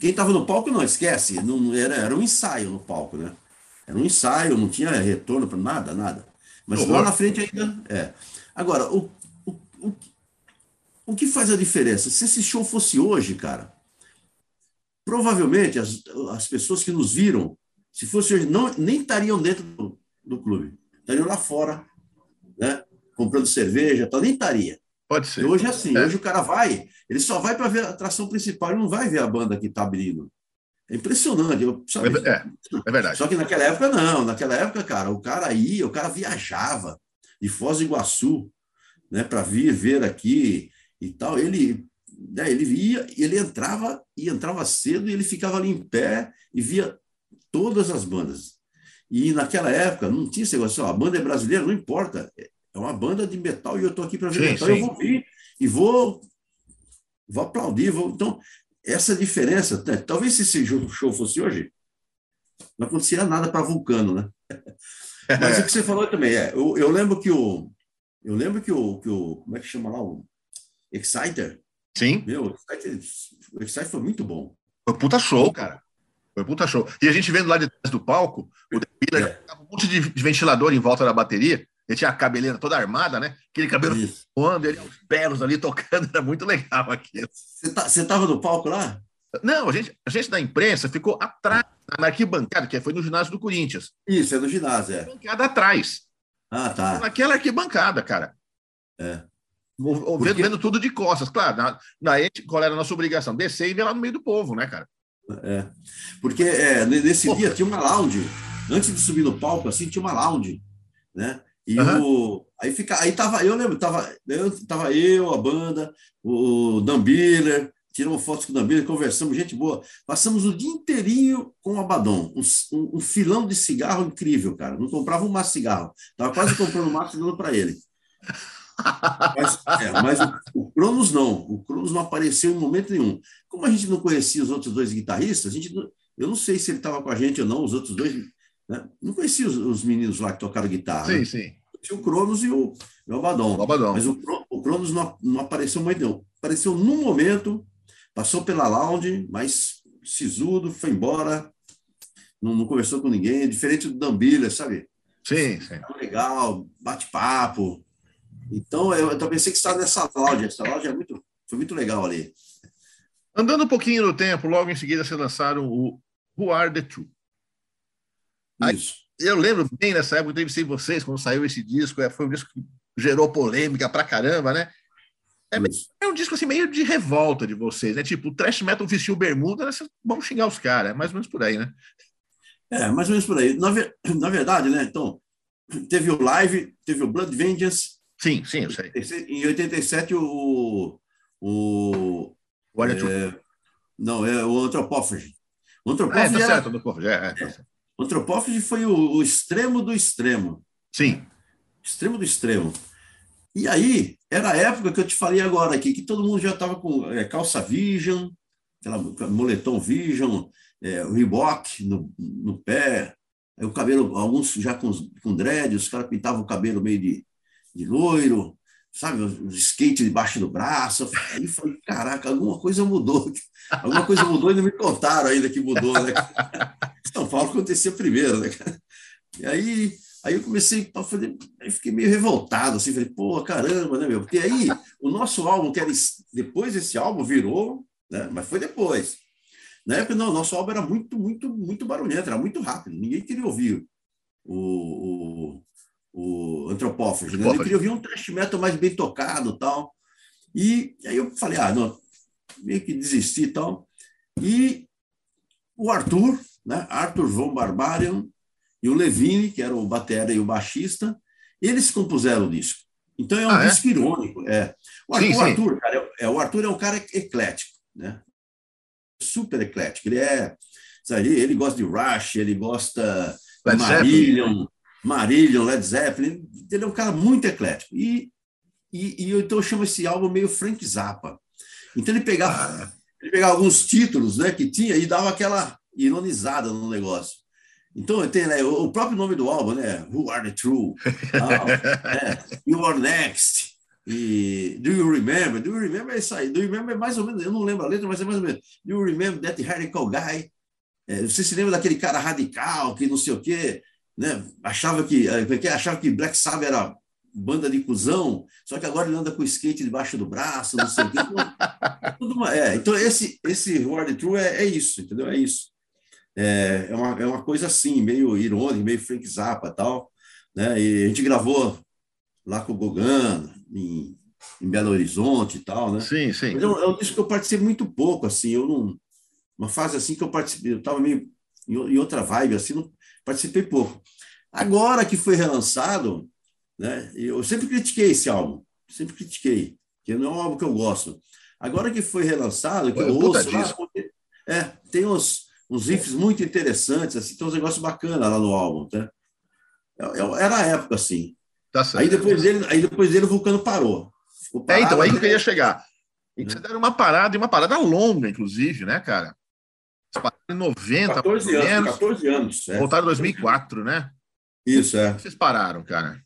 Quem estava no palco, não, esquece, não, era, era um ensaio no palco, né? Era um ensaio, não tinha retorno para nada, nada. Mas lá na frente ainda é. Agora, o, o, o, o que faz a diferença? Se esse show fosse hoje, cara, provavelmente as, as pessoas que nos viram, se fosse hoje, não, nem estariam dentro do, do clube, estariam lá fora, né? comprando cerveja, tal, nem estaria. Pode ser. E hoje é assim, é. hoje o cara vai, ele só vai para ver a atração principal, ele não vai ver a banda que está abrindo. É impressionante, eu? É, é, é, verdade. Só que naquela época não, naquela época, cara, o cara ia, o cara viajava de Foz do Iguaçu, né, para vir ver aqui e tal. Ele, né, ele ia, ele entrava e entrava cedo e ele ficava ali em pé e via todas as bandas. E naquela época não tinha esse negócio, ó, a banda é brasileira, não importa, é uma banda de metal e eu estou aqui para ver sim, metal, sim. eu vou vir e vou, vou aplaudir. Vou... Então, essa diferença, né, talvez se esse show fosse hoje, não acontecia nada para Vulcano, né? Mas o que você falou também é, eu, eu lembro que o, eu lembro que o, que o, como é que chama lá, o Exciter. Sim. Meu, o Exciter, o Exciter foi muito bom. Foi puta show, cara. Foi puta show. E a gente vendo lá de trás do palco, o The Miller, é. um monte de ventilador em volta da bateria. Ele tinha a cabeleira toda armada, né? Aquele cabelo voando, ele aos belos ali tocando, era muito legal aquilo. Você tá, no palco lá? Não, a gente, a gente da imprensa ficou atrás, na arquibancada, que foi no ginásio do Corinthians. Isso, é no ginásio, é. Bancada atrás. Ah, tá. Naquela arquibancada, cara. É. Porque... Vendo tudo de costas, claro. Na, na, qual era a nossa obrigação? Descer e ver lá no meio do povo, né, cara? É. Porque é, nesse Pô. dia tinha uma lounge. Antes de subir no palco, assim, tinha uma lounge, né? E uhum. o, aí fica, aí tava, eu lembro, tava eu, tava eu, a banda, o Dan Biller, tiramos fotos com o Dan Biller, conversamos, gente boa. Passamos o dia inteirinho com o Abaddon, um, um, um, filão de cigarro incrível, cara. Não comprava um maço de cigarro, tava quase comprando um maço e dando para ele. Mas, é, mas o, o, Cronos não, o Cronos não apareceu em momento nenhum. Como a gente não conhecia os outros dois guitarristas, a gente não, eu não sei se ele estava com a gente ou não, os outros dois né? Não conhecia os, os, meninos lá que tocaram guitarra. Sim, né? sim. Tinha o Cronos e o, e o Abadon. O Abadon. Mas o, o Cronos não, não apareceu muito, não. Apareceu num momento, passou pela lounge, mas sisudo, foi embora, não, não conversou com ninguém, diferente do Dambilha, sabe? Sim, sim. Legal, bate-papo. Então, eu, eu pensei que estava nessa loja. Essa loja é muito, foi muito legal ali. Andando um pouquinho no tempo, logo em seguida, vocês lançaram o Who Are the Two. Aí, eu lembro bem nessa época, eu entrevistei vocês quando saiu esse disco, é, foi um disco que gerou polêmica pra caramba, né? É, é, um disco assim meio de revolta de vocês, né? Tipo, o thrash metal vestiu bermuda, né? vamos xingar os caras, é mais ou menos por aí, né? É, mais ou menos por aí. Na, na verdade, né? Então, teve o Live, teve o Blood Vengeance. Sim, sim, eu sei. Em 87, o. O, o, é, Não, é o antropófage. O antropófage, é, tá era... certo, antropófage, é, é, tá O antropófage foi o, o, extremo do extremo. Sim. Extremo do extremo. E aí, era a época que eu te falei agora aqui, que todo mundo já estava com é, calça Vision, aquela moletom Vision, é, Reebok no, no pé, o cabelo, alguns já com, com dread, os caras pintavam o cabelo meio de, de loiro, sabe, os skate debaixo do braço. Aí falei, caraca, alguma coisa mudou. Alguma coisa mudou e não me contaram ainda que mudou, né? São Paulo acontecia primeiro, né? E aí, aí eu comecei a fazer, aí fiquei meio revoltado, assim, falei, pô, caramba, né, meu? Porque aí o nosso álbum, que era depois desse álbum, virou, né? Mas foi depois. Na época, não, nosso álbum era muito, muito, muito barulhento, era muito rápido, ninguém queria ouvir o, o, o Antropófage, né? Eu queria ouvir um thrash metal mais bem tocado tal. E aí eu falei, ah, não, meio que desisti e tal. E o Arthur, né? Arthur von Barbarian e o Levine, que era o batera e o baixista, eles compuseram o disco. Então é um ah, é? disco irônico. É. O, Arthur, sim, sim. o Arthur, cara, é, o Arthur é um cara eclético, né? super eclético. Ele é. Sabe, ele gosta de Rush, ele gosta de Marillion, Marillion, Led Zeppelin. Ele é um cara muito eclético. E, e, e então eu chamo esse álbum meio Frank Zappa. Então ele pegava, ah. ele pegava alguns títulos né, que tinha e dava aquela ironizada no negócio. Então, tem né, o próprio nome do álbum, né? Who Are the True? Ah, é, you Are Next. E Do You Remember? Do You Remember é isso aí. Do You Remember é mais ou menos, eu não lembro a letra, mas é mais ou menos. Do You Remember That Radical Guy? É, você se lembra daquele cara radical que não sei o quê, né? Achava que, porque é achava que Black Sabbath era banda de cuzão, só que agora ele anda com o skate debaixo do braço, não sei o quê. Então, é, então esse, esse Word True é, é isso, entendeu? É isso. É, é, uma, é uma coisa assim, meio irônica, meio Frank Zappa tal. Né? E a gente gravou lá com o Gogan, em, em Belo Horizonte e tal, né? Sim, sim. Mas é um, é disco que eu participei muito pouco, assim, eu não... Uma fase assim que eu participei, eu estava meio em, em, outra vibe, assim, não, participei pouco. Agora que foi relançado, né? Eu sempre critiquei esse álbum, sempre critiquei, que não é um álbum que eu gosto. Agora que foi relançado, que eu, eu ouço lá, é, tem uns, uns riffs muito interessantes, assim, tem uns negócios bacanas lá no álbum, tá? Era a época, assim. Tá aí, depois dele, aí depois dele o Vulcano parou. parado, é, então, aí que eu queria chegar. E você deram uma parada, e uma parada longa, inclusive, né, cara? Em 90, 14 anos, menos. 14 anos. É. Voltaram em 2004, né? Isso, é. Vocês pararam, cara?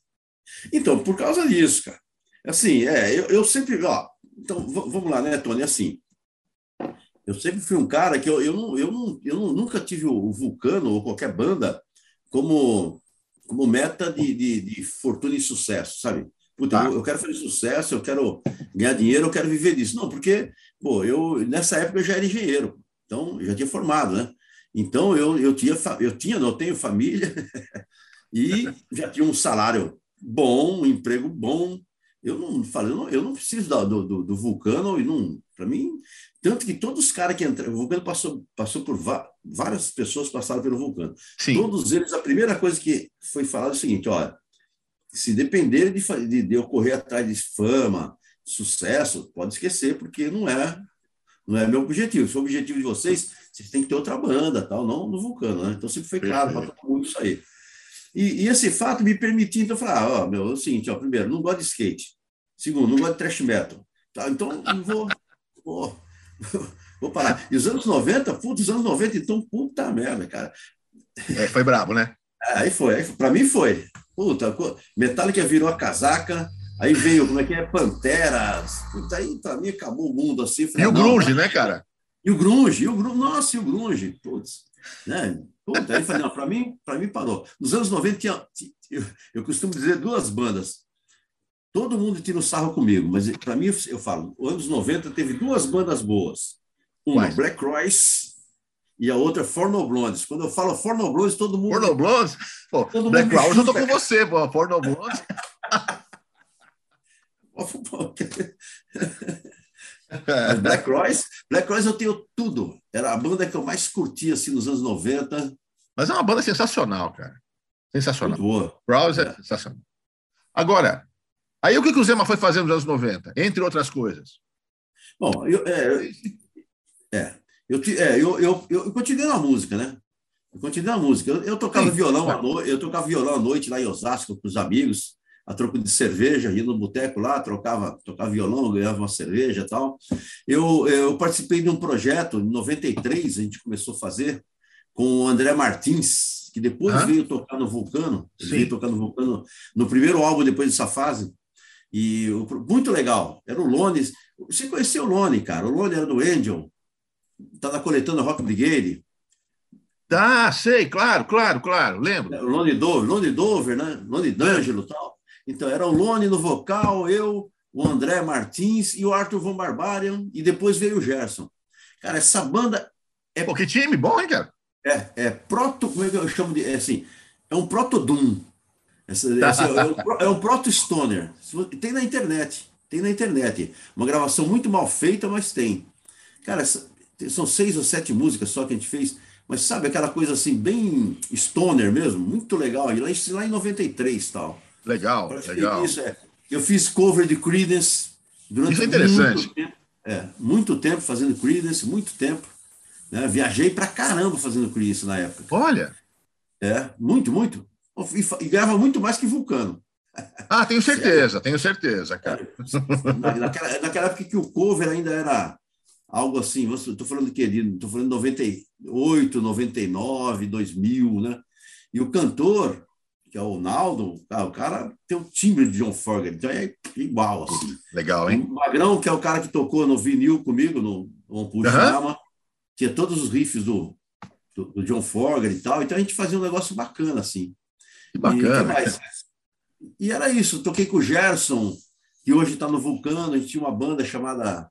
Então, por causa disso, cara. Assim, é, eu, eu sempre. Ó, então, vamos lá, né, Tony? Assim, eu sempre fui um cara que eu, eu, não, eu, não, eu nunca tive o Vulcano ou qualquer banda como como meta de, de, de fortuna e sucesso, sabe? Puta, tá. eu, eu, quero fazer sucesso, eu quero ganhar dinheiro, eu quero viver disso. Não, porque, pô, eu nessa época eu já era engenheiro, então eu já tinha formado, né? Então eu, eu tinha, eu tinha, não, eu tenho família e já tinha um salário bom, um emprego bom. Eu não falei, eu não, eu não preciso do, do, do vulcano e não, para mim, tanto que todos os caras que entraram, o Vulcano passou, passou por várias pessoas passaram pelo Vulcano. Sim. Todos eles, a primeira coisa que foi falada é o seguinte: olha, se depender de, de, de eu correr atrás de fama, sucesso, pode esquecer, porque não é não é meu objetivo. Se o objetivo de vocês, vocês têm que ter outra banda, tal, não no Vulcano, né? Então sempre foi claro para todo mundo isso aí. E, e, esse fato me permitiu, então, falar: ah, ó, meu, é o seguinte, ó, primeiro, não gosto de skate. Segundo, não gosto de thrash metal. Tá, então, não vou, vou Vou parar. E os anos 90, putz, os anos 90, então, puta merda, cara. É, foi brabo, né? É, aí foi, para mim foi. Puta, Metallica virou a casaca, aí veio, como é que é, Pantera, puta, aí para mim acabou o mundo assim. Falei, e o Grunge, né, cara? E o Grunge, e o Grunge, nossa, e o Grunge, putz, né? Puta, aí falei, não, para mim, para mim parou. Nos anos 90 tinha, eu, eu costumo dizer duas bandas, Todo mundo tira o sarro comigo, mas para mim, eu falo, nos anos 90 teve duas bandas boas. Uma, Quais? Black Royce, e a outra Forno Blondes. Quando eu falo Forno Blondes, todo mundo. Forno Blondes? Pô, todo Black Royce, eu tô com você, pô. Forno Blondes. Black Royce, Black Royce eu tenho tudo. Era a banda que eu mais curtia assim, nos anos 90. Mas é uma banda sensacional, cara. Sensacional. Muito boa. É. é sensacional. Agora, Aí o que, que o Zema foi fazer nos anos 90, entre outras coisas? Bom, eu, é, é, Eu, é, eu, eu, eu continuei na música, né? Eu continuei na música. Eu, eu tocava Sim. violão à noite, eu tocava violão à noite lá em Osasco com os amigos, a troco de cerveja, ia no boteco lá, trocava, tocava violão, ganhava uma cerveja e tal. Eu, eu participei de um projeto, em 93, a gente começou a fazer, com o André Martins, que depois Hã? veio tocar no Vulcano, veio tocar no Vulcano, no primeiro álbum depois dessa fase, e muito legal. Era o Lone. Você conheceu o Lone, cara? O Lone era do Angel, tá na coletando Rock Brigade. Ah, sei, claro, claro, claro, lembro. O Lone Dover, Lone Dover, né? Lone D'Angelo e tal. Então, era o Lone no vocal, eu, o André Martins e o Arthur Von Barbarian, e depois veio o Gerson. Cara, essa banda é. Pô, que time bom, hein, cara? É, é proto. Como é que eu chamo de. É assim, é um proto-doom. É, um, é um proto-stoner. Tem na internet. Tem na internet. Uma gravação muito mal feita, mas tem. Cara, são seis ou sete músicas só que a gente fez. Mas sabe aquela coisa assim, bem stoner mesmo? Muito legal. E lá, lá em 93 tal. Legal, legal. Isso, é. Eu fiz cover de Creedence durante isso é interessante. muito tempo. É, muito tempo fazendo Creedence, muito tempo. Né? Viajei pra caramba fazendo Creedence na época. Olha! É, muito, muito. E, e grava muito mais que Vulcano. Ah, tenho certeza, tenho certeza, cara. Naquela, naquela época que o cover ainda era algo assim, estou falando de quê? Estou falando de 98, 99, 2000, né? E o cantor, que é o Naldo, o cara tem o timbre de John Fogerty, então é igual, assim. Legal, hein? O Magrão, que é o cara que tocou no vinil comigo, no One Push uhum. tinha todos os riffs do, do, do John Fogerty e tal, então a gente fazia um negócio bacana, assim. Que bacana. E, e era isso, toquei com o Gerson, que hoje está no Vulcano, a gente tinha uma banda chamada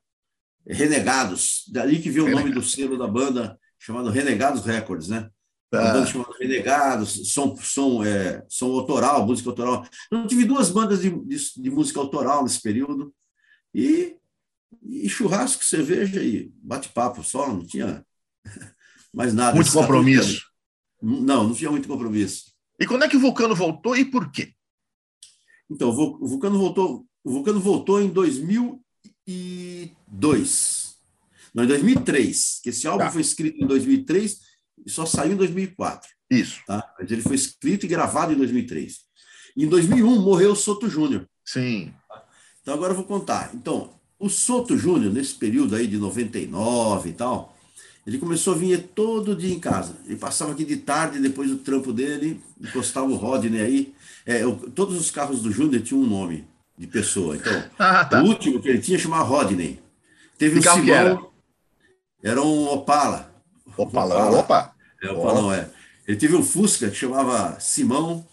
Renegados, dali que veio o nome do selo da banda, chamado Renegados Records, né? Uma banda chamada Renegados, som, som, é, som autoral, música autoral. Eu tive duas bandas de, de, de música autoral nesse período, e, e churrasco, cerveja e bate-papo só, não tinha mais nada. Muito compromisso. Não, não tinha muito compromisso. E quando é que o Vulcano voltou e por quê? Então, o Vulcano voltou, o Vulcano voltou em 2002. Não, em 2003, que esse álbum tá. foi escrito em 2003 e só saiu em 2004. Isso. Tá? Mas ele foi escrito e gravado em 2003. Em 2001 morreu o Soto Júnior. Sim. Então agora eu vou contar. Então, o Soto Júnior, nesse período aí de 99 e tal, ele começou a vir todo dia em casa. Ele passava aqui de tarde, depois do trampo dele, encostava o Rodney aí. É, eu, todos os carros do Júnior tinham um nome de pessoa. Então, ah, tá. o último que ele tinha chamava Rodney. Teve que o Simão, era? era? um Opala. Opala, Opala. opa. É, Opalão, é. Ele teve um Fusca que chamava Simão.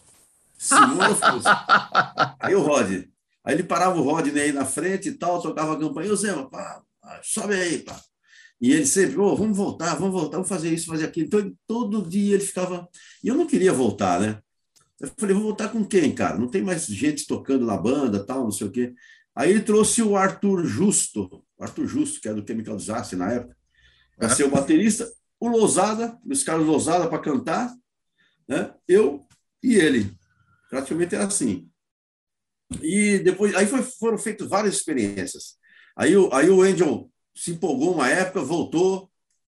Simão Fusca. Aí o Rodney. Aí ele parava o Rodney aí na frente e tal, tocava a campanha. Ô Zé, pá, sobe aí, pá. E ele sempre, oh, vamos voltar, vamos voltar, vamos fazer isso, fazer aquilo. Então, todo dia ele ficava. E eu não queria voltar, né? Eu falei, vou voltar com quem, cara? Não tem mais gente tocando na banda, tal, não sei o quê. Aí ele trouxe o Arthur Justo, o Arthur Justo, que era do Chemical Disaster na época, para ser o baterista, o Lousada, os caras Lousada para cantar, né? Eu e ele. Praticamente era assim. E depois, aí foi, foram feitas várias experiências. Aí, o, aí o Angel se empolgou uma época, voltou.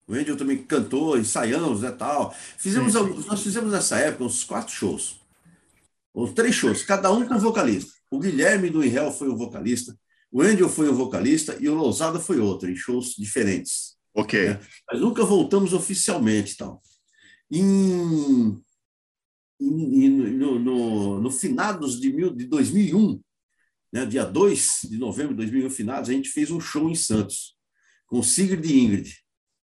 O Angel também cantou, ensaiamos, né, tal. Fizemos, sim, sim. Nós fizemos nessa época uns quatro shows. Uns três shows, cada um com vocalista. O Guilherme do Inhel foi o vocalista, o Angel foi o vocalista e o Lousada foi outro, em shows diferentes. Ok. Né? Mas nunca voltamos oficialmente tal. Em, em, no, no, no finados de, mil, de 2001, né, dia 2 de novembro de 2001, finados, a gente fez um show em Santos com Sigrid e Ingrid.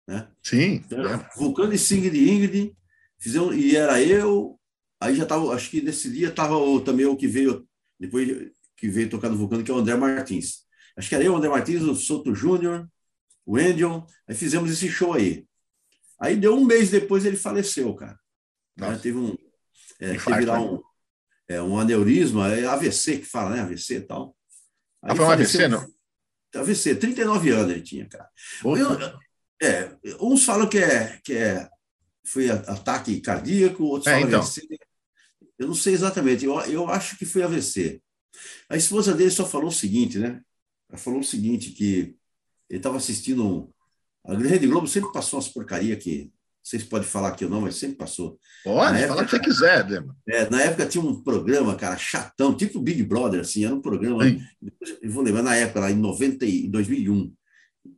Né? Sim. Então, Vulcano e Sigrid e Ingrid, fizemos, e era eu, aí já estava, acho que nesse dia estava também o que veio, depois que veio tocar no Vulcano, que é o André Martins. Acho que era eu, o André Martins, o Soto Júnior, o Angel, aí fizemos esse show aí. Aí deu um mês depois ele faleceu, cara. Né? Teve um. É, teve lá um, é, um aneurisma, é AVC que fala, né? AVC e tal. Aí ah, foi um AVC, não? AVC, 39 anos ele tinha, cara. Eu, é, uns falam que é, que é foi ataque cardíaco, outros é, falam então. AVC. Eu não sei exatamente, eu, eu acho que foi AVC. A esposa dele só falou o seguinte, né? Ela falou o seguinte, que ele estava assistindo A Rede Globo sempre passou umas porcaria que vocês podem falar aqui ou não, mas sempre passou. Pode, fala o que você quiser, Dema. É, na época tinha um programa, cara, chatão, tipo Big Brother, assim, era um programa. Sim. Eu vou lembrar na época, lá em 90 e 2001.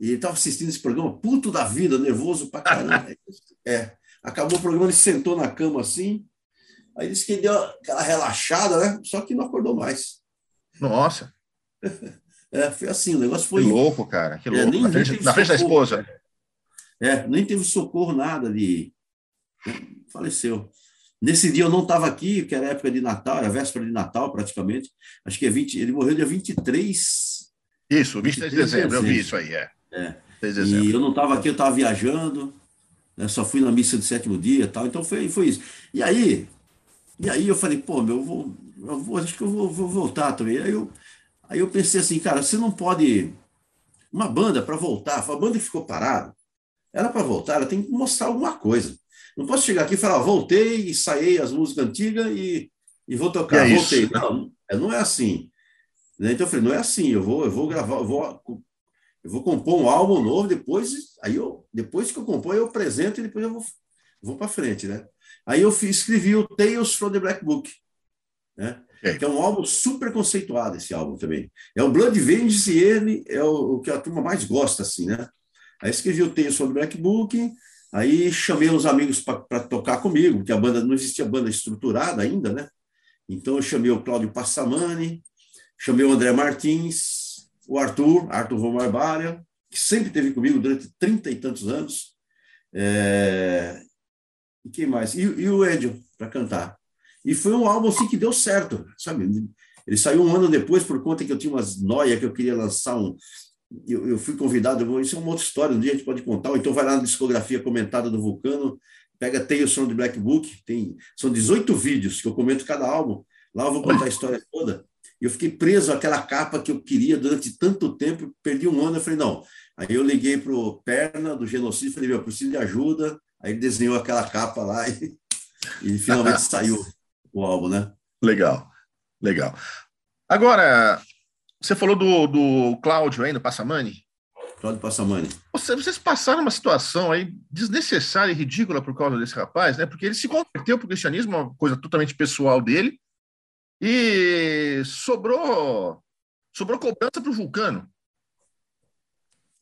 E ele estava assistindo esse programa, puto da vida, nervoso pra caramba. é. Acabou o programa, ele sentou na cama assim. Aí disse que deu aquela relaxada, né? Só que não acordou mais. Nossa. É, foi assim, o negócio foi. Que louco, cara. Que é, louco. É, nem, na frente, na frente da esposa. É, nem teve socorro, nada de. Faleceu. Nesse dia eu não estava aqui, que era época de Natal, era véspera de Natal praticamente. Acho que é 20, ele morreu dia 23. Isso, 23 de dezembro, eu vi isso aí, é. é. E eu não estava aqui, eu estava viajando, né, só fui na missa do sétimo dia tal, então foi, foi isso. E aí, e aí eu falei, pô, meu, eu vou, eu vou acho que eu vou, vou voltar também. Aí eu, Aí eu pensei assim, cara, você não pode. Uma banda para voltar, a banda que ficou parada, ela para voltar, ela tem que mostrar alguma coisa. Não posso chegar aqui e falar, voltei e saí as músicas antigas e, e vou tocar. É voltei. Não, é, não é assim. Né? Então eu falei, não é assim, eu vou, eu vou gravar, eu vou, eu vou compor um álbum novo, depois, aí eu, depois que eu compor, eu apresento e depois eu vou, vou para frente, né? Aí eu escrevi o Tales from the Black Book, né? É. Que é um álbum super conceituado, esse álbum também. É o Blood Vengeance e ele é o, o que a turma mais gosta, assim, né? Aí escrevi o texto sobre Black Book, aí chamei uns amigos para tocar comigo, porque a banda não existia banda estruturada ainda, né? Então eu chamei o Cláudio Passamani, chamei o André Martins, o Arthur, Arthur Von Barbaria, que sempre esteve comigo durante trinta e tantos anos. É... E quem mais? E, e o Edio, para cantar. E foi um álbum assim que deu certo, sabe? Ele saiu um ano depois por conta que eu tinha umas noias que eu queria lançar um. Eu, eu fui convidado, isso é uma outra história, um dia a gente pode contar, ou então vai lá na discografia comentada do Vulcano, pega Tales from the Black Book, tem, são 18 vídeos que eu comento cada álbum. Lá eu vou contar a história toda. E eu fiquei preso àquela capa que eu queria durante tanto tempo, perdi um ano. Eu falei, não. Aí eu liguei para o Perna, do Genocídio, falei, meu, eu preciso de ajuda. Aí ele desenhou aquela capa lá e, e finalmente saiu o álbum, né? Legal, legal. Agora, você falou do, do Cláudio aí, do Passamani? Cláudio Passamani. Vocês passaram uma situação aí desnecessária e ridícula por causa desse rapaz, né? Porque ele se converteu para o cristianismo, uma coisa totalmente pessoal dele, e sobrou sobrou cobrança para o Vulcano.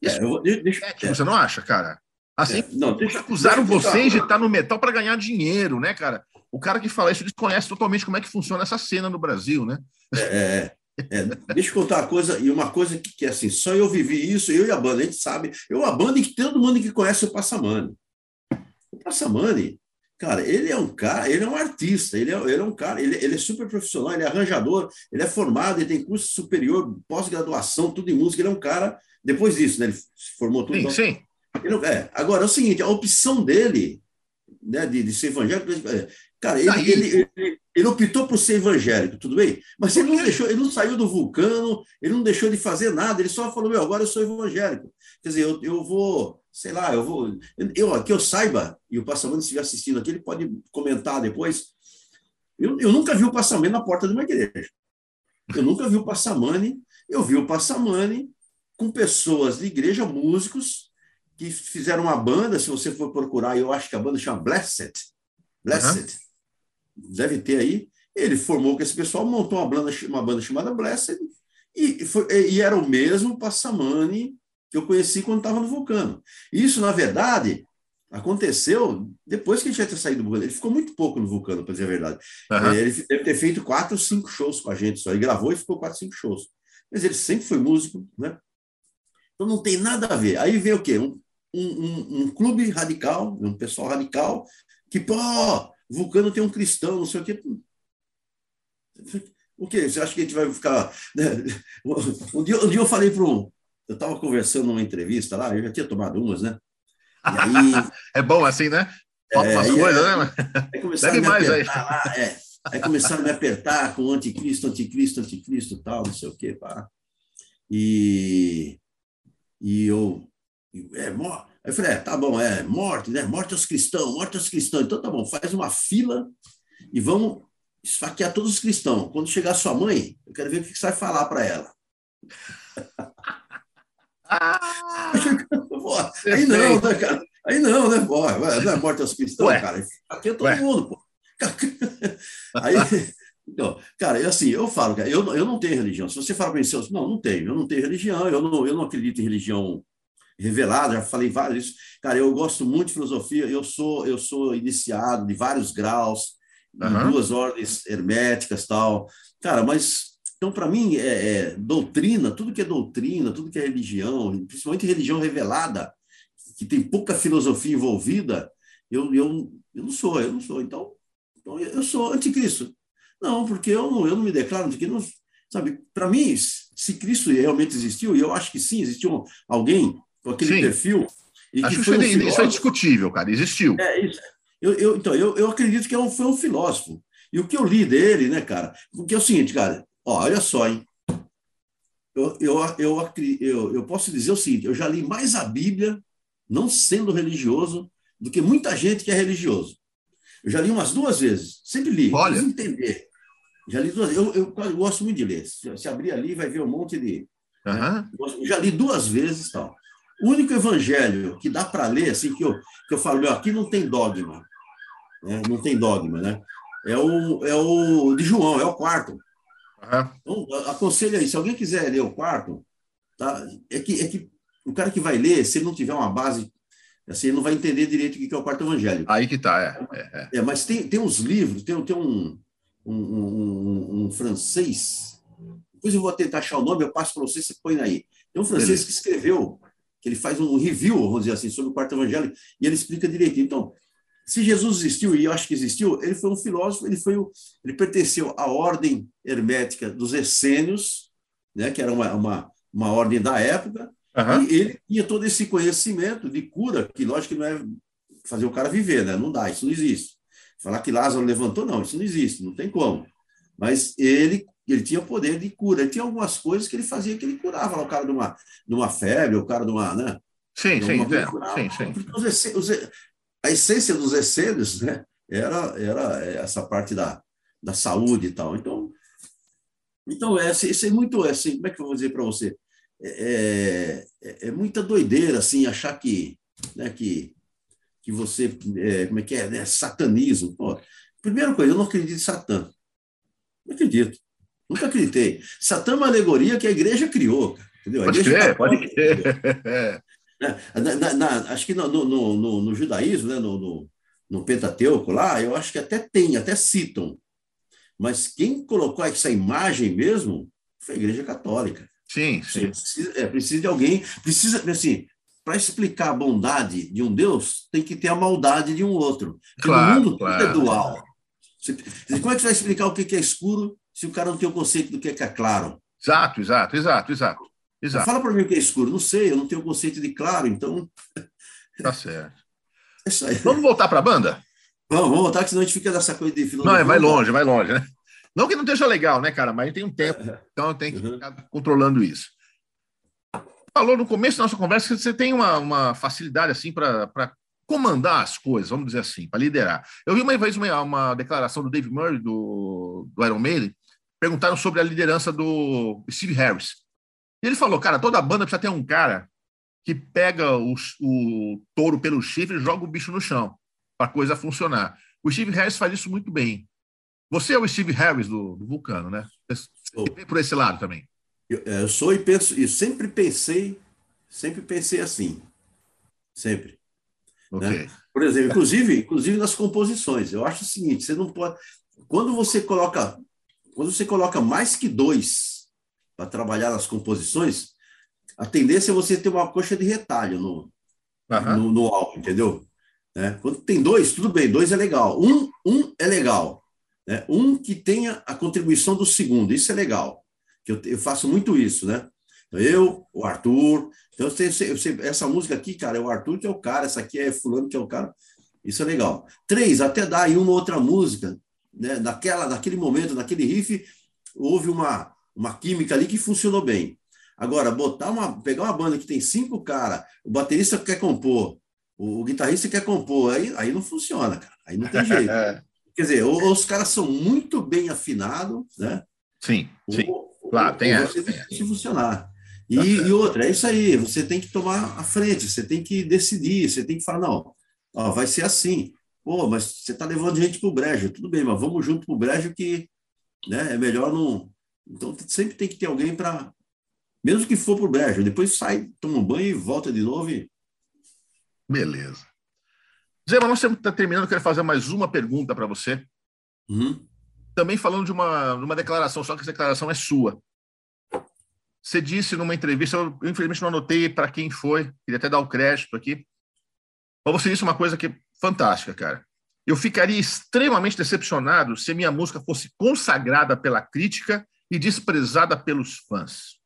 Isso, é, eu, deixa, é, tipo, é, você não acha, cara? Assim, é, não, deixa, acusaram deixa vocês de estar no metal para ganhar dinheiro, né, cara? O cara que fala isso desconhece totalmente como é que funciona essa cena no Brasil, né? É, é, é. deixa eu contar uma coisa, e uma coisa que, que é assim, só eu vivi isso, eu e a banda, a gente sabe, eu a banda que todo mundo que conhece o Passamani. O Passamani, cara, ele é um cara, ele é um artista, ele é, ele é um cara, ele, ele é super profissional, ele é arranjador, ele é formado, ele tem curso superior, pós-graduação, tudo em música, ele é um cara, depois disso, né, ele se formou tudo. Sim, então, sim. Ele, é, agora, é o seguinte, a opção dele, né, de, de ser evangélico, é, Cara, ele, ele, ele, ele, optou por ser evangélico, tudo bem? Mas ele não deixou, ele não saiu do vulcano, ele não deixou de fazer nada, ele só falou, meu, agora eu sou evangélico. Quer dizer, eu, eu vou, sei lá, eu vou. Eu, que eu saiba, e o Passamento estiver assistindo aqui, ele pode comentar depois. Eu, eu nunca vi o Passamani na porta de uma igreja. Eu nunca vi o Passamani, eu vi o Passamani com pessoas de igreja, músicos, que fizeram uma banda, se você for procurar, eu acho que a banda chama Blessed. Blessed. Uhum deve ter aí. Ele formou com esse pessoal, montou uma banda, uma banda chamada Blessed, e, foi, e era o mesmo Passamani que eu conheci quando estava no Vulcano. Isso, na verdade, aconteceu depois que ele tinha ter saído do Vulcano. Ele ficou muito pouco no Vulcano, para dizer a verdade. Uhum. Ele deve ter feito quatro, cinco shows com a gente só. Ele gravou e ficou quatro, cinco shows. Mas ele sempre foi músico, né? Então não tem nada a ver. Aí vem o quê? Um, um, um clube radical, um pessoal radical, que, pô, Vulcano tem um cristão, não sei o quê. O quê? Você acha que a gente vai ficar. Né? Um, dia, um dia eu falei para um. Eu estava conversando numa entrevista lá, eu já tinha tomado umas, né? Aí, é bom assim, né? Falta é, umas coisas, é, né? Aí começaram a mais aí. Lá, é. Aí começaram a me apertar com anticristo, anticristo, anticristo, tal, não sei o quê, pá. E, e eu. É, Aí eu falei, é, tá bom, é morte, né? Morte aos cristãos, morte aos cristãos. Então tá bom, faz uma fila e vamos esfaquear todos os cristãos. Quando chegar sua mãe, eu quero ver o que você vai falar para ela. Ah! Aí não, né, cara? Aí não, né? Pô, não é morte aos cristãos, Ué. cara. Aqui é todo Ué. mundo, pô. Aí, então, cara, assim, eu falo, cara, eu, eu não tenho religião. Se você fala para mim, não, não tenho, eu não tenho religião, eu não, eu não acredito em religião revelada, já falei vários Cara, eu gosto muito de filosofia, eu sou eu sou iniciado de vários graus, uhum. duas ordens herméticas tal. Cara, mas então para mim é, é, doutrina, tudo que é doutrina, tudo que é religião, principalmente religião revelada, que tem pouca filosofia envolvida, eu, eu, eu não sou, eu não sou. Então, então eu sou anticristo. Não, porque eu não, eu não me declaro anticristo. Sabe, para mim, se Cristo realmente existiu, e eu acho que sim, existiu alguém com aquele sim. perfil. E acho que, que isso, um isso é discutível, cara, existiu. É, isso. Eu, eu, então, eu, eu acredito que é um, foi um filósofo. E o que eu li dele, né, cara, porque é o seguinte, cara, ó, olha só, hein? Eu, eu, eu, eu, eu posso dizer o seguinte: eu já li mais a Bíblia, não sendo religioso, do que muita gente que é religioso. Eu já li umas duas vezes, sempre li, Olha. entender. Já li duas eu, eu, eu, gosto muito de ler. Se, se abrir ali, vai ver um monte de. Uhum. Né? Já li duas vezes tal. O único evangelho que dá para ler, assim, que eu, que eu falo, meu, aqui não tem dogma. Né? Não tem dogma, né? É o, é o de João, é o quarto. Uhum. Então, aconselho aí, se alguém quiser ler o quarto, tá? é, que, é que o cara que vai ler, se ele não tiver uma base, assim, ele não vai entender direito o que é o quarto evangelho. Aí que tá, é. É, é. é mas tem, tem uns livros, tem, tem um, um, um, um, francês, depois eu vou tentar achar o nome, eu passo para você, você põe aí. Tem um francês Beleza. que escreveu, ele faz um review, vamos dizer assim, sobre o quarto evangelho, e ele explica direitinho. Então, se Jesus existiu, e eu acho que existiu, ele foi um filósofo, ele, foi o, ele pertenceu à ordem hermética dos essênios, né, que era uma, uma, uma ordem da época, uhum. e ele tinha todo esse conhecimento de cura, que lógico que não é fazer o cara viver, né? não dá, isso não existe. Falar que Lázaro levantou, não, isso não existe, não tem como. Mas ele ele tinha poder de cura. Ele tinha algumas coisas que ele fazia que ele curava lá, o cara de uma, de uma febre, o cara de uma. Né? Sim, sim, é, sim, sim. Os, os, a essência dos essênios né, era, era essa parte da, da saúde e tal. Então, então é, isso é muito assim, como é que eu vou dizer para você? É, é, é, muita doideira assim, achar que, né, que, que você, é, como é que é, né, satanismo. Pô, primeira coisa, eu não acredito em Satã. Não acredito. Nunca acreditei. Satã é uma alegoria que a igreja criou. Entendeu? pode crer, pode crer. Na, na, na, acho que no, no, no, no judaísmo, né, no, no, Pentateuco lá, eu acho que até tem, até citam. Mas quem colocou essa imagem mesmo foi a Igreja Católica. Sim, sim. Precisa, é, precisa de alguém, precisa, assim, para explicar a bondade de um Deus, tem que ter a maldade de um outro. Porque claro, o mundo claro. é dual. Como é que você vai explicar o que é escuro se o cara não tem o conceito do que é claro? Exato, exato, exato, exato. Exato. Fala para mim o que é escuro. Não sei, eu não tenho o conceito de claro, então. Tá certo. É. Vamos voltar para a banda? Vamos, vamos voltar, que senão a gente fica nessa coisa de filosofia. Não, é, vai longe, vai longe, né? Não que não esteja legal, né, cara? Mas tem um tempo, então tem que ficar controlando isso. Falou no começo da nossa conversa que você tem uma, uma facilidade assim para comandar as coisas, vamos dizer assim, para liderar. Eu vi uma vez uma, uma declaração do Dave Murray, do, do Iron Maiden, perguntaram sobre a liderança do Steve Harris. E ele falou, cara, toda banda precisa ter um cara que pega o, o touro pelo chifre e joga o bicho no chão para a coisa funcionar. O Steve Harris faz isso muito bem. Você é o Steve Harris do, do Vulcano, né? Você por esse lado também. Eu, é, eu sou e penso, e sempre pensei, sempre pensei assim. Sempre. Okay. Né? Por exemplo, inclusive, inclusive nas composições. Eu acho o seguinte: você não pode. Quando você coloca, quando você coloca mais que dois para trabalhar nas composições, a tendência é você ter uma coxa de retalho no, uhum. no, no, álbum, entendeu? Né? Quando tem dois, tudo bem, dois é legal. Um, um é legal. Né? Um que tenha a contribuição do segundo, isso é legal. Que eu, eu faço muito isso, né? Então, eu, o Arthur. Então, eu sei, eu sei, essa música aqui, cara, é o Arthur que é o cara, essa aqui é Fulano que é o cara. Isso é legal. Três, até dá aí uma outra música, né? Naquela, naquele momento, naquele riff, houve uma, uma química ali que funcionou bem. Agora, botar uma, pegar uma banda que tem cinco caras, o baterista quer compor, o, o, guitarrista quer compor, aí, aí não funciona, cara. Aí não tem jeito. Quer dizer, ou, os caras são muito bem afinados, né? Sim, sim. Ou, claro, tem essa. Se funcionar. E, tá e, outra, é isso aí, você tem que tomar a frente, você tem que decidir, você tem que falar, não, ó, vai ser assim. Pô, mas você está levando gente para o brejo, tudo bem, mas vamos junto para o brejo que né, é melhor não. Então sempre tem que ter alguém para. Mesmo que for para o brejo, depois sai, toma um banho e volta de novo. E... Beleza. Zé, mas nós estamos tá terminando, eu quero fazer mais uma pergunta para você. Uhum. Também falando de uma, de uma declaração, só que essa declaração é sua. Você disse numa entrevista, eu infelizmente não anotei para quem foi, queria até dar o crédito aqui, mas você disse uma coisa que fantástica, cara. Eu ficaria extremamente decepcionado se minha música fosse consagrada pela crítica e desprezada pelos fãs.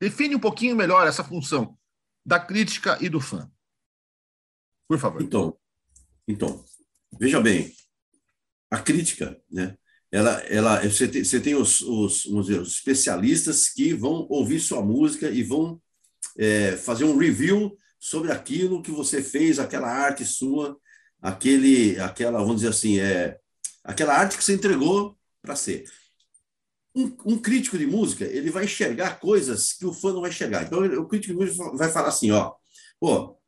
Define um pouquinho melhor essa função da crítica e do fã. Por favor. Então, então veja bem, a crítica, né? ela, ela, você tem, você tem os, os, dizer, os especialistas que vão ouvir sua música e vão é, fazer um review sobre aquilo que você fez, aquela arte sua, aquele, aquela, vamos dizer assim, é, aquela arte que você entregou para ser. Um, um, crítico de música, ele vai enxergar coisas que o fã não vai enxergar. Então, o crítico de música vai falar assim, ó, pô,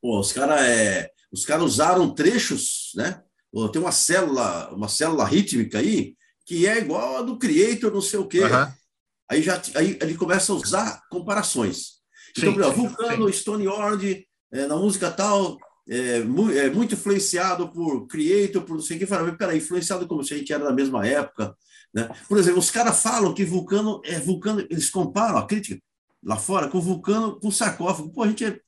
pô os caras é, os cara usaram trechos, né, tem uma célula, uma célula rítmica aí que é igual a do Creator, não sei o quê. Uhum. Aí já aí ele começa a usar comparações. Então, sim, Vulcano, sim. Stone Lord, é, na música tal, é, mu é, muito influenciado por Creator, por não sei o que. Fala, peraí, influenciado como se a gente era da mesma época. Né? Por exemplo, os caras falam que Vulcano é Vulcano, eles comparam a crítica lá fora com Vulcano com sarcófago. Pô, a gente é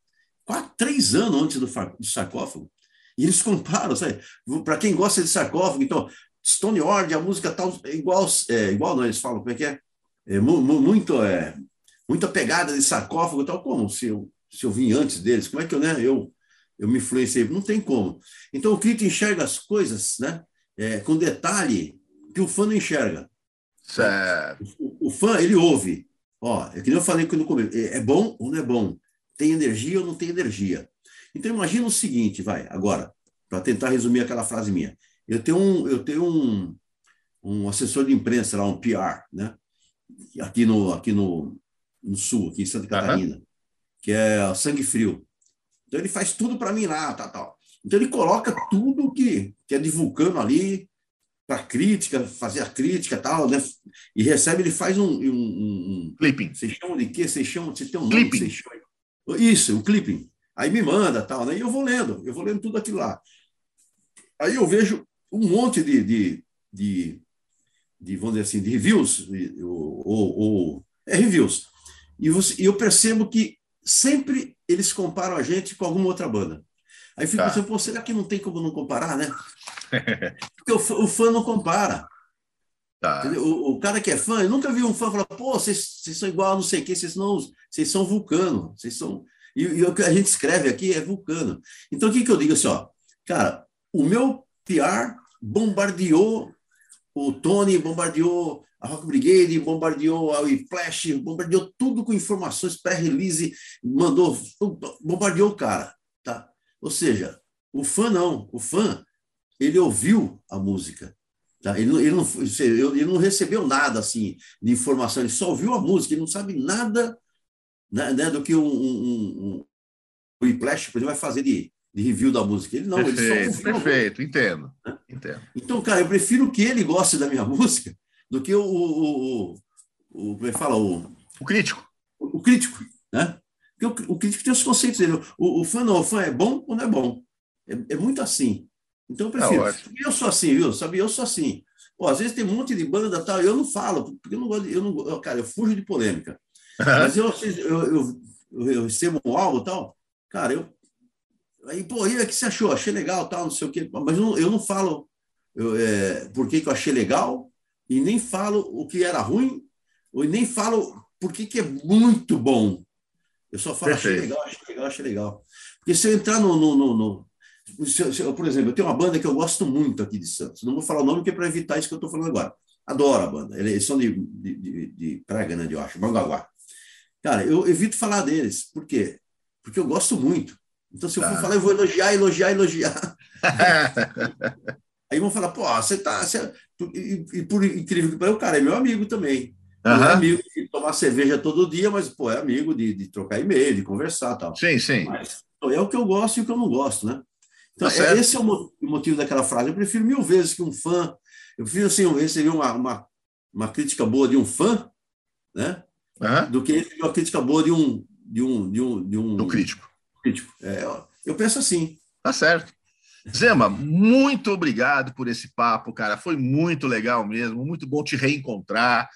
quatro, três anos antes do, do sarcófago. E eles comparam, sabe? Para quem gosta de sarcófago, então, Stone Ord, a música tal, é igual, é, igual não, eles falam, como é que é? é muito, é, muita pegada de sarcófago tal, como se eu, se eu vim antes deles, como é que eu, né, eu, eu me influenciei? Não tem como. Então, o crítico enxerga as coisas, né, é, com detalhe que o fã não enxerga. Certo. O, o fã, ele ouve. Ó, é que eu falei no começo, é, é bom ou não é bom? Tem energia ou não tem energia? Então, imagina o seguinte, vai, agora, para tentar resumir aquela frase minha. Eu tenho um, eu tenho um, um assessor de imprensa lá, um PR, né? Aqui no, aqui no, no sul, aqui em Santa Catarina, uhum. que é sangue frio. Então ele faz tudo para mim lá, tal, tal. Então ele coloca tudo que, que é de vulcano ali para crítica, fazer a crítica, tal, né? E recebe, ele faz um, um, um clipping. Vocês chamam de quê? Vocês chamam, vocês têm um nome clipping. Isso, o clipping. Aí me manda, tal, né? E eu vou lendo, eu vou lendo tudo aquilo lá. Aí eu vejo um monte de, de, de, de vamos dizer assim, de reviews, ou, ou, ou é, reviews. E, eu percebo que sempre eles comparam a gente com alguma outra banda. Aí fico tá. pensando, pô, será que não tem como não comparar, né? Porque o, o fã não compara. Tá. O, o, cara que é fã, eu nunca vi um fã falar, pô, vocês, vocês são igual a não sei o quê, vocês, não, vocês são vulcano, vocês são. E, e, o que a gente escreve aqui é vulcano. Então, o que, que eu digo assim, ó, cara, o meu PR bombardeou o Tony, bombardeou a Rock Brigade, bombardeou a Flash, bombardeou tudo com informações pré-release, mandou, bombardeou o cara, tá? Ou seja, o fã não, o fã, ele ouviu a música, tá? Ele, ele, não, ele não recebeu nada, assim, de informação, ele só ouviu a música, ele não sabe nada né, né, do que um, um, um, um Whiplash, por exemplo, vai fazer de, de review da música. Ele não, perfeito, ele só Perfeito, entendo, né? entendo. Então, cara, eu prefiro que ele goste da minha música do que o, o, o, o como é que fala? O, o crítico. O, o crítico, né? Porque o, o, crítico tem os conceitos dele. O, o fã não, o fã é bom ou não é bom? É, é muito assim. Então eu prefiro. É eu sou assim, viu? Sabe, eu sou assim. Pô, às vezes tem um monte de banda tal, eu não falo, porque eu não gosto, de, eu não, cara, eu fujo de polêmica. Mas eu, eu, eu, eu recebo um álbum tal, cara, eu. Aí, pô, e o que você achou? Achei legal, tal, não sei o quê. Mas eu não, eu não falo eu, é, por que, que eu achei legal, e nem falo o que era ruim, ou nem falo por que, que é muito bom. Eu só falo, achei legal, achei legal, achei legal. Porque se eu entrar no. no, no, no se eu, se eu, por exemplo, eu tenho uma banda que eu gosto muito aqui de Santos. Não vou falar o nome, porque é para evitar isso que eu estou falando agora. Adoro a banda. Eles são de, de, de, de Praga, né, de eu acho, Bangaguá. Cara, eu evito falar deles. Por quê? Porque eu gosto muito. Então, se eu for tá. falar, eu vou elogiar, elogiar, elogiar. Aí vão falar, pô, você tá. Você... E, e, por incrível que pareça, o cara é meu amigo também. Não é amigo de tomar cerveja todo dia, mas, pô, é amigo de, de trocar e-mail, de conversar tal. Sim, sim. Mas é o que eu gosto e o que eu não gosto, né? Então, tá é, esse é o motivo daquela frase. Eu prefiro mil vezes que um fã. Eu prefiro, assim, receber uma, uma, uma crítica boa de um fã, né? Uhum. Do que receber uma crítica boa de um. De um, de um, de um do crítico. Crítico. É, eu penso assim. Tá certo. Zema, muito obrigado por esse papo, cara. Foi muito legal mesmo, muito bom te reencontrar,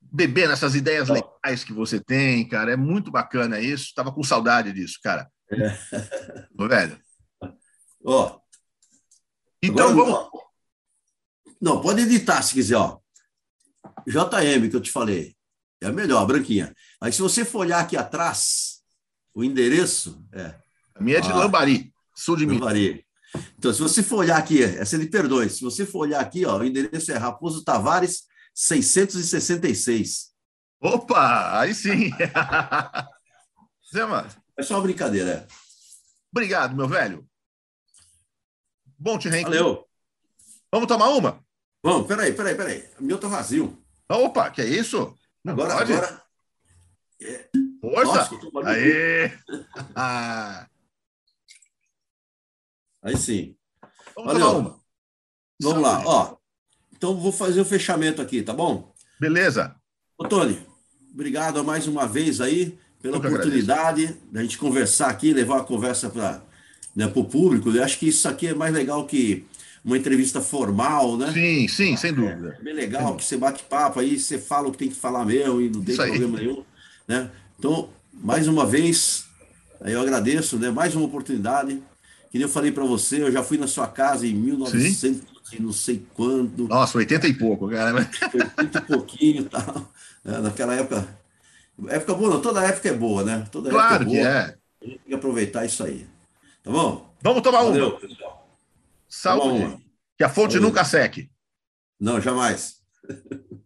beber nessas ideias legais que você tem, cara. É muito bacana isso. Tava com saudade disso, cara. É. Ô, velho. Ó. Então Agora, vamos. Não, pode editar se quiser, ó. JM, que eu te falei. É a melhor, a branquinha. Aí, se você for olhar aqui atrás, o endereço é. A minha é de ah, Lambari, sul de Minas. Lambari. Então, se você for olhar aqui, essa ele perdoe, se você for olhar aqui, ó, o endereço é Raposo Tavares 666. Opa, aí sim. Zé. É só uma brincadeira. É. Obrigado, meu velho. Bom te reencontrar. Valeu. Vamos tomar uma? Vamos, peraí, peraí, peraí. O meu tá vazio. Opa, que é isso? Não agora, pode? agora. É... Força! Nossa, Aê! Aí sim. Vamos Valeu. Vamos lá, ó. Então vou fazer o fechamento aqui, tá bom? Beleza. Ô, Tony, obrigado mais uma vez aí pela oportunidade da gente conversar aqui, levar a conversa para né, o público. Eu acho que isso aqui é mais legal que uma entrevista formal, né? Sim, sim, sem dúvida. É bem legal que você bate papo aí, você fala o que tem que falar mesmo e não tem isso problema aí. nenhum. Né? Então, mais uma vez, eu agradeço, né? Mais uma oportunidade. Que nem eu falei para você, eu já fui na sua casa em 1900 Sim. e não sei quando. Nossa, 80 e pouco, cara. 80 e pouquinho e tal. É, naquela época. Época boa, não, toda época é boa, né? Toda claro época é boa. que é. A gente tem que aproveitar isso aí. Tá bom? Vamos tomar Valeu, uma. pessoal. Saúde. Uma. Que a fonte Valeu. nunca seque. Não, jamais.